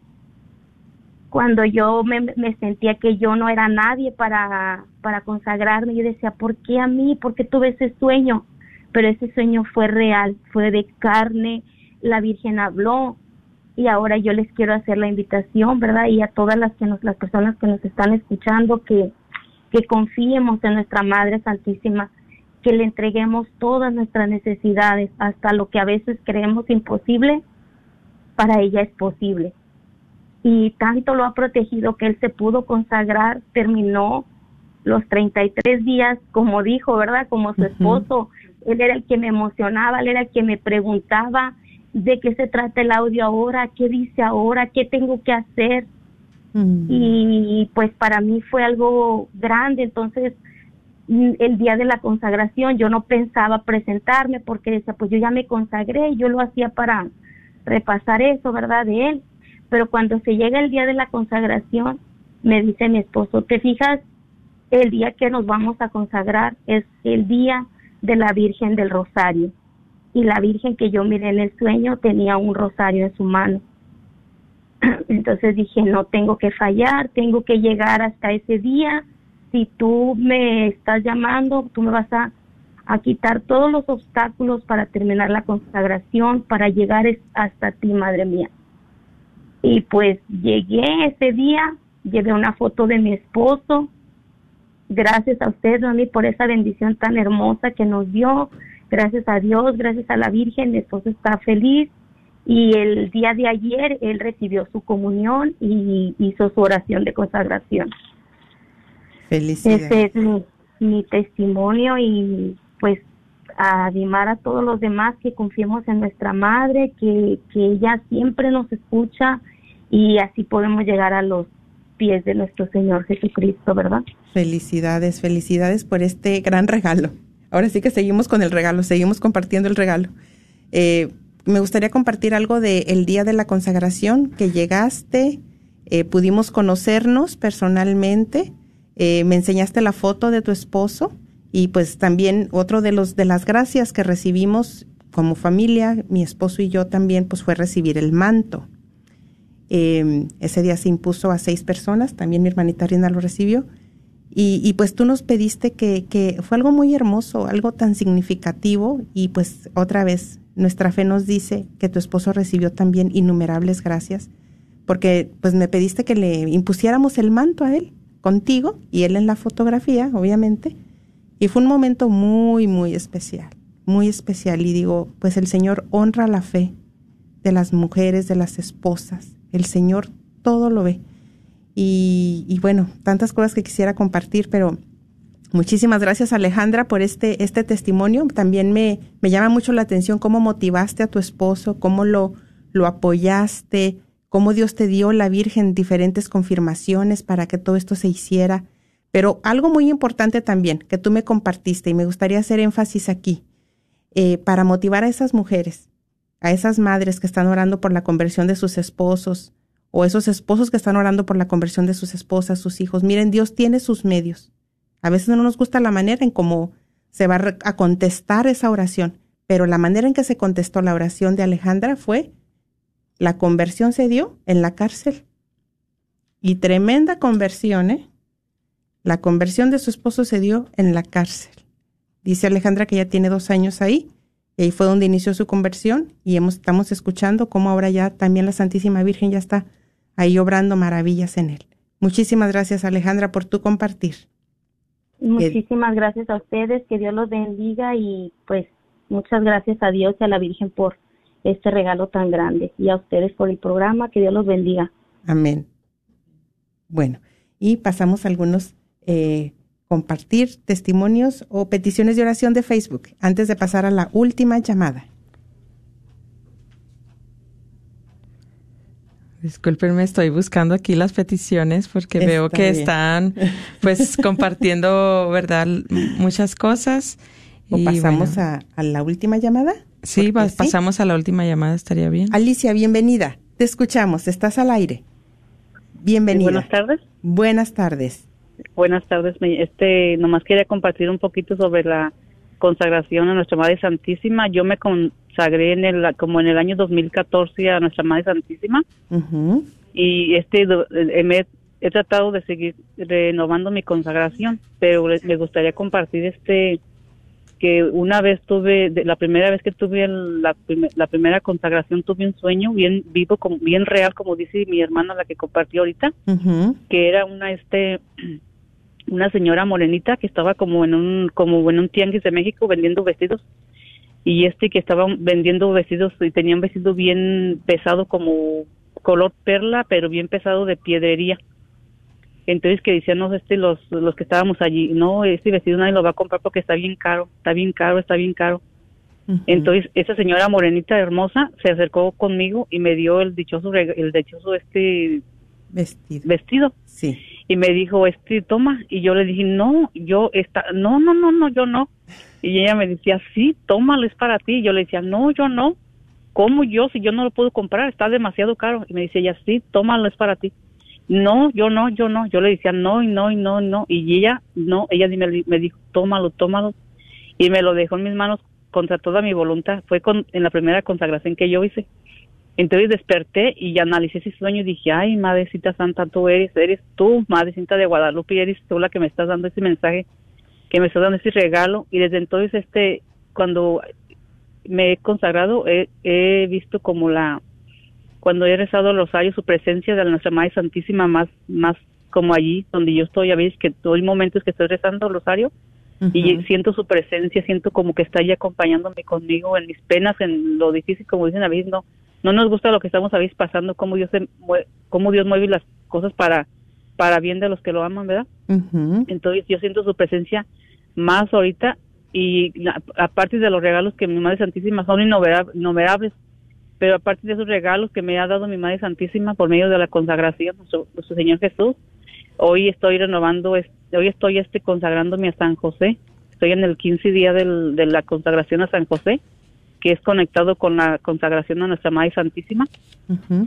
Speaker 7: cuando yo me, sentía que yo no era nadie para, para consagrarme, yo decía, ¿por qué a mí? ¿Por qué tuve ese sueño? Pero ese sueño fue real, fue de carne, la Virgen habló y ahora yo les quiero hacer la invitación, ¿verdad? Y a todas las que nos, las personas que nos están escuchando que, que confiemos en nuestra Madre Santísima, que le entreguemos todas nuestras necesidades, hasta lo que a veces creemos imposible, para ella es posible y tanto lo ha protegido que él se pudo consagrar, terminó los 33 días, como dijo, ¿verdad? Como su esposo, él era el que me emocionaba, él era el que me preguntaba de qué se trata el audio ahora, qué dice ahora, qué tengo que hacer. Y pues para mí fue algo grande, entonces mm, el día de la consagración yo no pensaba presentarme porque decía, pues yo ya me consagré, yo lo hacía para repasar eso, ¿verdad? De él pero cuando se llega el día de la consagración, me dice mi esposo, ¿te fijas? El día que nos vamos a consagrar es el día de la Virgen del Rosario. Y la Virgen que yo miré en el sueño tenía un rosario en su mano. Entonces dije, no tengo que fallar, tengo que llegar hasta ese día. Si tú me estás llamando, tú me vas a, quitar todos los obstáculos para terminar la consagración, para llegar hasta ti, Madre mía. Y pues llegué ese día, llevé una foto de mi esposo. Gracias a usted, mí por esa bendición tan hermosa que nos dio. Gracias a Dios, gracias a la Virgen, mi esposo está feliz. Y el día de ayer él recibió su comunión y hizo su oración de consagración.
Speaker 3: Felicidades.
Speaker 7: Ese es mi, mi testimonio y pues a animar a todos los demás que confiemos en nuestra madre, que, que ella siempre nos escucha y así podemos llegar a los pies de nuestro Señor Jesucristo, ¿verdad?
Speaker 3: Felicidades, felicidades por este gran regalo. Ahora sí que seguimos con el regalo, seguimos compartiendo el regalo. Eh, me gustaría compartir algo del el día de la consagración, que llegaste, eh, pudimos conocernos personalmente, eh, me enseñaste la foto de tu esposo y pues también otro de los de las gracias que recibimos como familia, mi esposo y yo también, pues fue recibir el manto. Ese día se impuso a seis personas, también mi hermanita Rina lo recibió. Y, pues tú nos pediste que, que, fue algo muy hermoso, algo tan significativo y pues otra vez nuestra fe nos dice que tu esposo recibió también innumerables gracias porque pues me pediste que le impusiéramos el manto a él contigo y él en la fotografía, obviamente. Y fue un momento muy, muy especial, muy especial. Y digo, pues el Señor honra la fe de las mujeres, de las esposas. El Señor todo lo ve. Y, bueno, tantas cosas que quisiera compartir, pero muchísimas gracias Alejandra por este, este testimonio. También me, me llama mucho la atención cómo motivaste a tu esposo, cómo lo, lo apoyaste, cómo Dios te dio la Virgen diferentes confirmaciones para que todo esto se hiciera Pero algo muy importante también que tú me compartiste y me gustaría hacer énfasis aquí, eh, para motivar a esas mujeres, a esas madres que están orando por la conversión de sus esposos o esos esposos que están orando por la conversión de sus esposas, sus hijos. Miren, Dios tiene sus medios. A veces no nos gusta la manera en cómo se va a contestar esa oración, pero la manera en que se contestó la oración de Alejandra fue, la conversión se dio en la cárcel. Y tremenda conversión, ¿eh? La conversión de su esposo se dio en la cárcel. Dice Alejandra que ya tiene dos años ahí, y ahí fue donde inició su conversión, y estamos escuchando cómo ahora ya también la Santísima Virgen ya está ahí obrando maravillas en él. Muchísimas gracias Alejandra por tu compartir.
Speaker 7: Muchísimas gracias a ustedes, que Dios los bendiga y pues muchas gracias a Dios y a la Virgen por este regalo tan grande y a ustedes por el programa, que Dios los bendiga.
Speaker 3: Amén. Bueno, y pasamos a algunos eh, compartir testimonios o peticiones de oración de Facebook antes de pasar a la última llamada.
Speaker 4: Discúlpenme, estoy buscando aquí las peticiones porque veo que están pues compartiendo, ¿verdad? Muchas cosas.
Speaker 3: ¿O pasamos a, la última llamada?
Speaker 4: Sí, pasamos a la última llamada, estaría bien.
Speaker 3: Alicia, bienvenida. Te escuchamos, estás al aire. Bienvenida.
Speaker 8: buenas tardes.
Speaker 3: Buenas tardes.
Speaker 8: Buenas tardes. Este, nomás quería compartir un poquito sobre la consagración a Nuestra Madre Santísima. Yo me consagré en el, como en el año 2014 a Nuestra Madre Santísima. Y este eh, he tratado de seguir renovando mi consagración, pero me gustaría compartir este que una vez tuve, la primera vez que tuve la, la primera consagración, tuve un sueño bien vivo, como, bien real, como dice mi hermana, la que compartió ahorita, que era una, este, una señora morenita que estaba como en un como en un tianguis de México vendiendo vestidos. Y este que estaba vendiendo vestidos y tenía un vestido bien pesado como color perla pero bien pesado de piedrería. Entonces que decían no este los los que estábamos allí no este vestido nadie lo va a comprar porque está bien caro está bien caro está bien caro entonces esa señora morenita hermosa se acercó conmigo y me dio el dichoso el dichoso este
Speaker 3: vestido.
Speaker 8: vestido.
Speaker 3: Sí
Speaker 8: y me dijo, este, toma, y yo le dije, no, yo, está, no, no, no, no, yo no. Y ella me decía, sí, tómalo, es para ti. Y yo le decía, no, yo no. ¿Cómo yo si yo no lo puedo comprar? Está demasiado caro. Y me dice ella, sí, tómalo, es para ti. No, yo no, yo no. Yo le decía, no, y no, y no, no. Y ella, no, ella me, me dijo, tómalo, tómalo. Y me lo dejó en mis manos contra toda mi voluntad. Fue con, en la primera consagración que yo hice. Entonces desperté y analicé ese sueño y dije, ay, Madrecita Santa, tú eres, eres tú, Madrecita de Guadalupe, eres tú la que me estás dando ese mensaje, que me estás dando ese regalo. Y desde entonces, este, cuando me he consagrado, he, visto como la, cuando he rezado el rosario, su presencia de Nuestra Madre Santísima más, más como allí, donde yo estoy, a veces que todo hay momentos que estoy rezando el rosario, y siento su presencia, siento como que está ahí acompañándome conmigo en mis penas, en lo difícil, como dicen a veces, no, no nos gusta lo que estamos a veces pasando, cómo Dios, se cómo Dios mueve las cosas para, para bien de los que lo aman, ¿verdad? Entonces yo siento su presencia más ahorita y aparte de los regalos que mi Madre Santísima son innumerables, pero aparte de esos regalos que me ha dado mi Madre Santísima por medio de la consagración, nuestro, nuestro Señor Jesús, hoy estoy renovando, hoy estoy este consagrándome a San José, estoy en el 15 día del, de la consagración a San José, que es conectado con la consagración a nuestra Madre Santísima.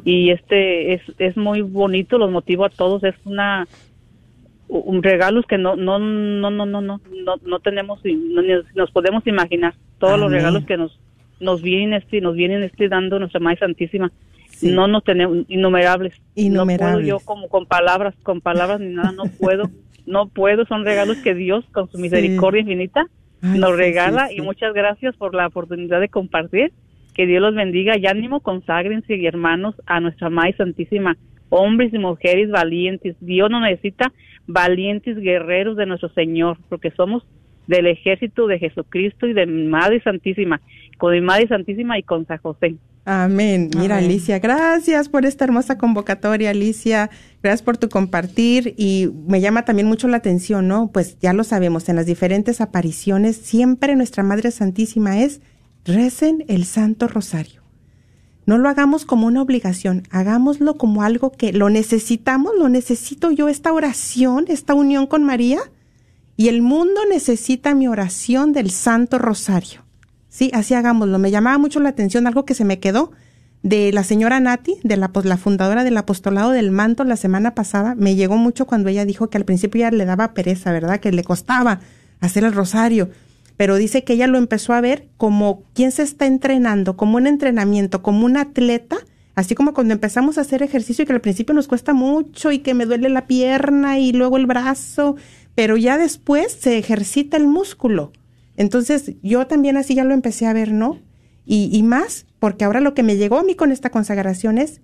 Speaker 8: Y este es, es muy bonito, los motivo a todos, es una un regalos que no no no no no no no, no tenemos no, nos podemos imaginar todos los regalos que nos nos vienen este nos vienen este dando nuestra Madre Santísima. No nos tenemos innumerables.
Speaker 3: Innumerables
Speaker 8: no puedo yo como con palabras con palabras ni nada no puedo no puedo. Son regalos que Dios con su misericordia infinita nos regala y muchas gracias por la oportunidad de compartir. Que Dios los bendiga y ánimo, conságrense y hermanos a nuestra Madre Santísima, hombres y mujeres valientes. Dios nos necesita valientes guerreros de nuestro Señor, porque somos del ejército de Jesucristo y de Madre Santísima, con mi Madre Santísima y con San José.
Speaker 3: Amén. Mira, Alicia, gracias por esta hermosa convocatoria, Alicia. Gracias por tu compartir y me llama también mucho la atención, ¿no? Pues ya lo sabemos, en las diferentes apariciones siempre nuestra Madre Santísima es recen el Santo Rosario. no lo hagamos como una obligación, hagámoslo como algo que lo necesitamos, lo necesito yo, esta oración, esta unión con María, y el mundo necesita mi oración del Santo Rosario. Sí, así hagámoslo. Me llamaba mucho la atención algo que se me quedó de la señora Nati, de la, la fundadora del apostolado del manto la semana pasada. Me llegó mucho cuando ella dijo que al principio ya le daba pereza, ¿verdad? Que le costaba hacer el rosario pero dice que ella lo empezó a ver como quien se está entrenando, como un entrenamiento, como un atleta, así como cuando empezamos a hacer ejercicio y que al principio nos cuesta mucho y que me duele la pierna y luego el brazo, pero ya después se ejercita el músculo. Entonces yo también así ya lo empecé a ver, ¿no? Y, y más, porque ahora lo que me llegó a mí con esta consagración es,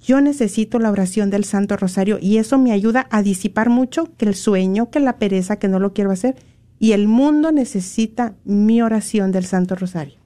Speaker 3: yo necesito la oración del Santo Rosario y eso me ayuda a disipar mucho que el sueño, que la pereza, que no lo quiero hacer y el mundo necesita mi oración del Santo Rosario.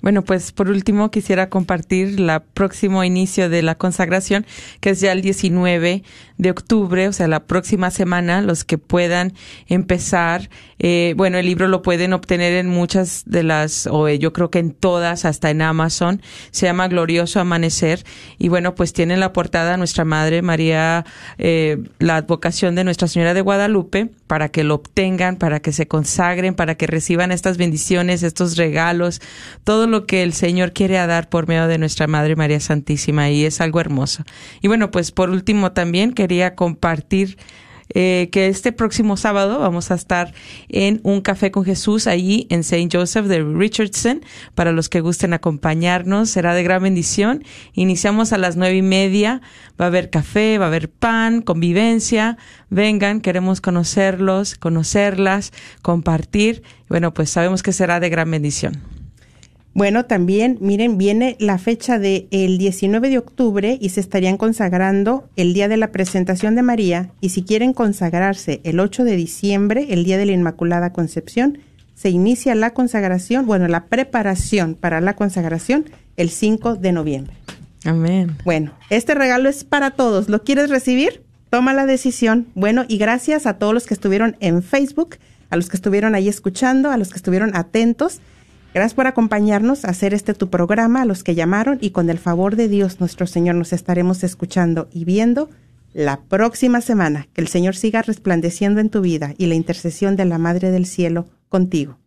Speaker 4: Bueno, pues por último quisiera compartir el próximo inicio de la consagración, que es ya el 19 de octubre, o sea, la próxima semana, los que puedan empezar. Eh, bueno, el libro lo pueden obtener en muchas de las, o eh, yo creo que en todas, hasta en Amazon. Se llama Glorioso Amanecer. Y bueno, pues tiene la portada Nuestra Madre María, eh, la advocación de Nuestra Señora de Guadalupe, para que lo obtengan, para que se consagren, para que reciban estas bendiciones, estos regalos, todo lo que el Señor quiere dar por medio de Nuestra Madre María Santísima. Y es algo hermoso. Y bueno, pues por último también quería quería compartir eh, que este próximo sábado vamos a estar en un café con Jesús allí en St. Joseph de Richardson. Para los que gusten acompañarnos, será de gran bendición. Iniciamos a las nueve y media. Va a haber café, va a haber pan, convivencia. Vengan, queremos conocerlos, conocerlas, compartir. Bueno, pues sabemos que será de gran bendición.
Speaker 3: Bueno, también, miren, viene la fecha del el 19 de octubre y se estarían consagrando el día de la presentación de María. Y si quieren consagrarse el 8 de diciembre, el día de la Inmaculada Concepción, se inicia la consagración, bueno, la preparación para la consagración el 5 de noviembre.
Speaker 4: Amén.
Speaker 3: Bueno, este regalo es para todos. ¿Lo quieres recibir? Toma la decisión. Bueno, y gracias a todos los que estuvieron en Facebook, a los que estuvieron ahí escuchando, a los que estuvieron atentos. Gracias por acompañarnos a hacer este tu programa, a los que llamaron y con el favor de Dios nuestro Señor nos estaremos escuchando y viendo la próxima semana. Que el Señor siga resplandeciendo en tu vida y la intercesión de la Madre del Cielo contigo.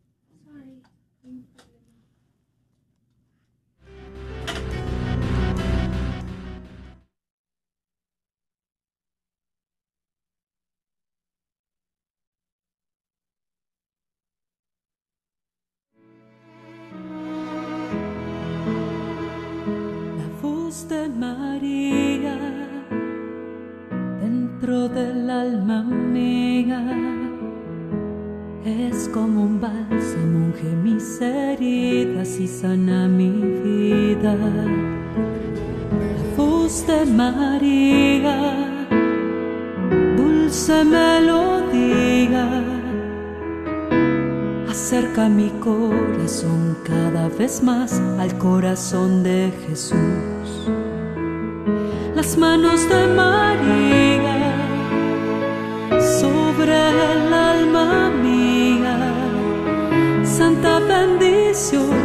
Speaker 5: De Jesús las manos de María sobre el alma mía, santa bendición.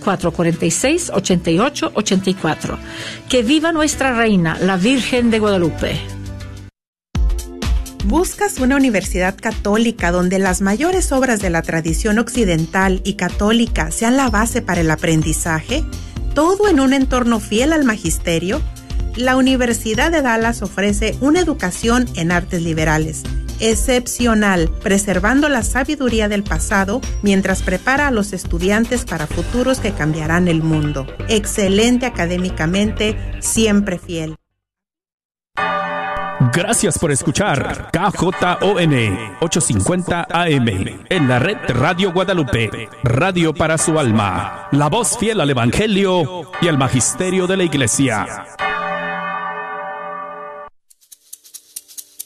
Speaker 9: 972-446-8884. Que viva nuestra reina, la Virgen de Guadalupe.
Speaker 3: ¿Buscas una universidad católica donde las mayores obras de la tradición occidental y católica sean la base para el aprendizaje? ¿Todo en un entorno fiel al magisterio? La Universidad de Dallas ofrece una educación en artes liberales excepcional, preservando la sabiduría del pasado mientras prepara a los estudiantes para futuros que cambiarán el mundo. Excelente académicamente, siempre fiel.
Speaker 10: Gracias por escuchar KJON 850 AM en la red Radio Guadalupe, radio para su alma, la voz fiel al Evangelio y al Magisterio de la Iglesia.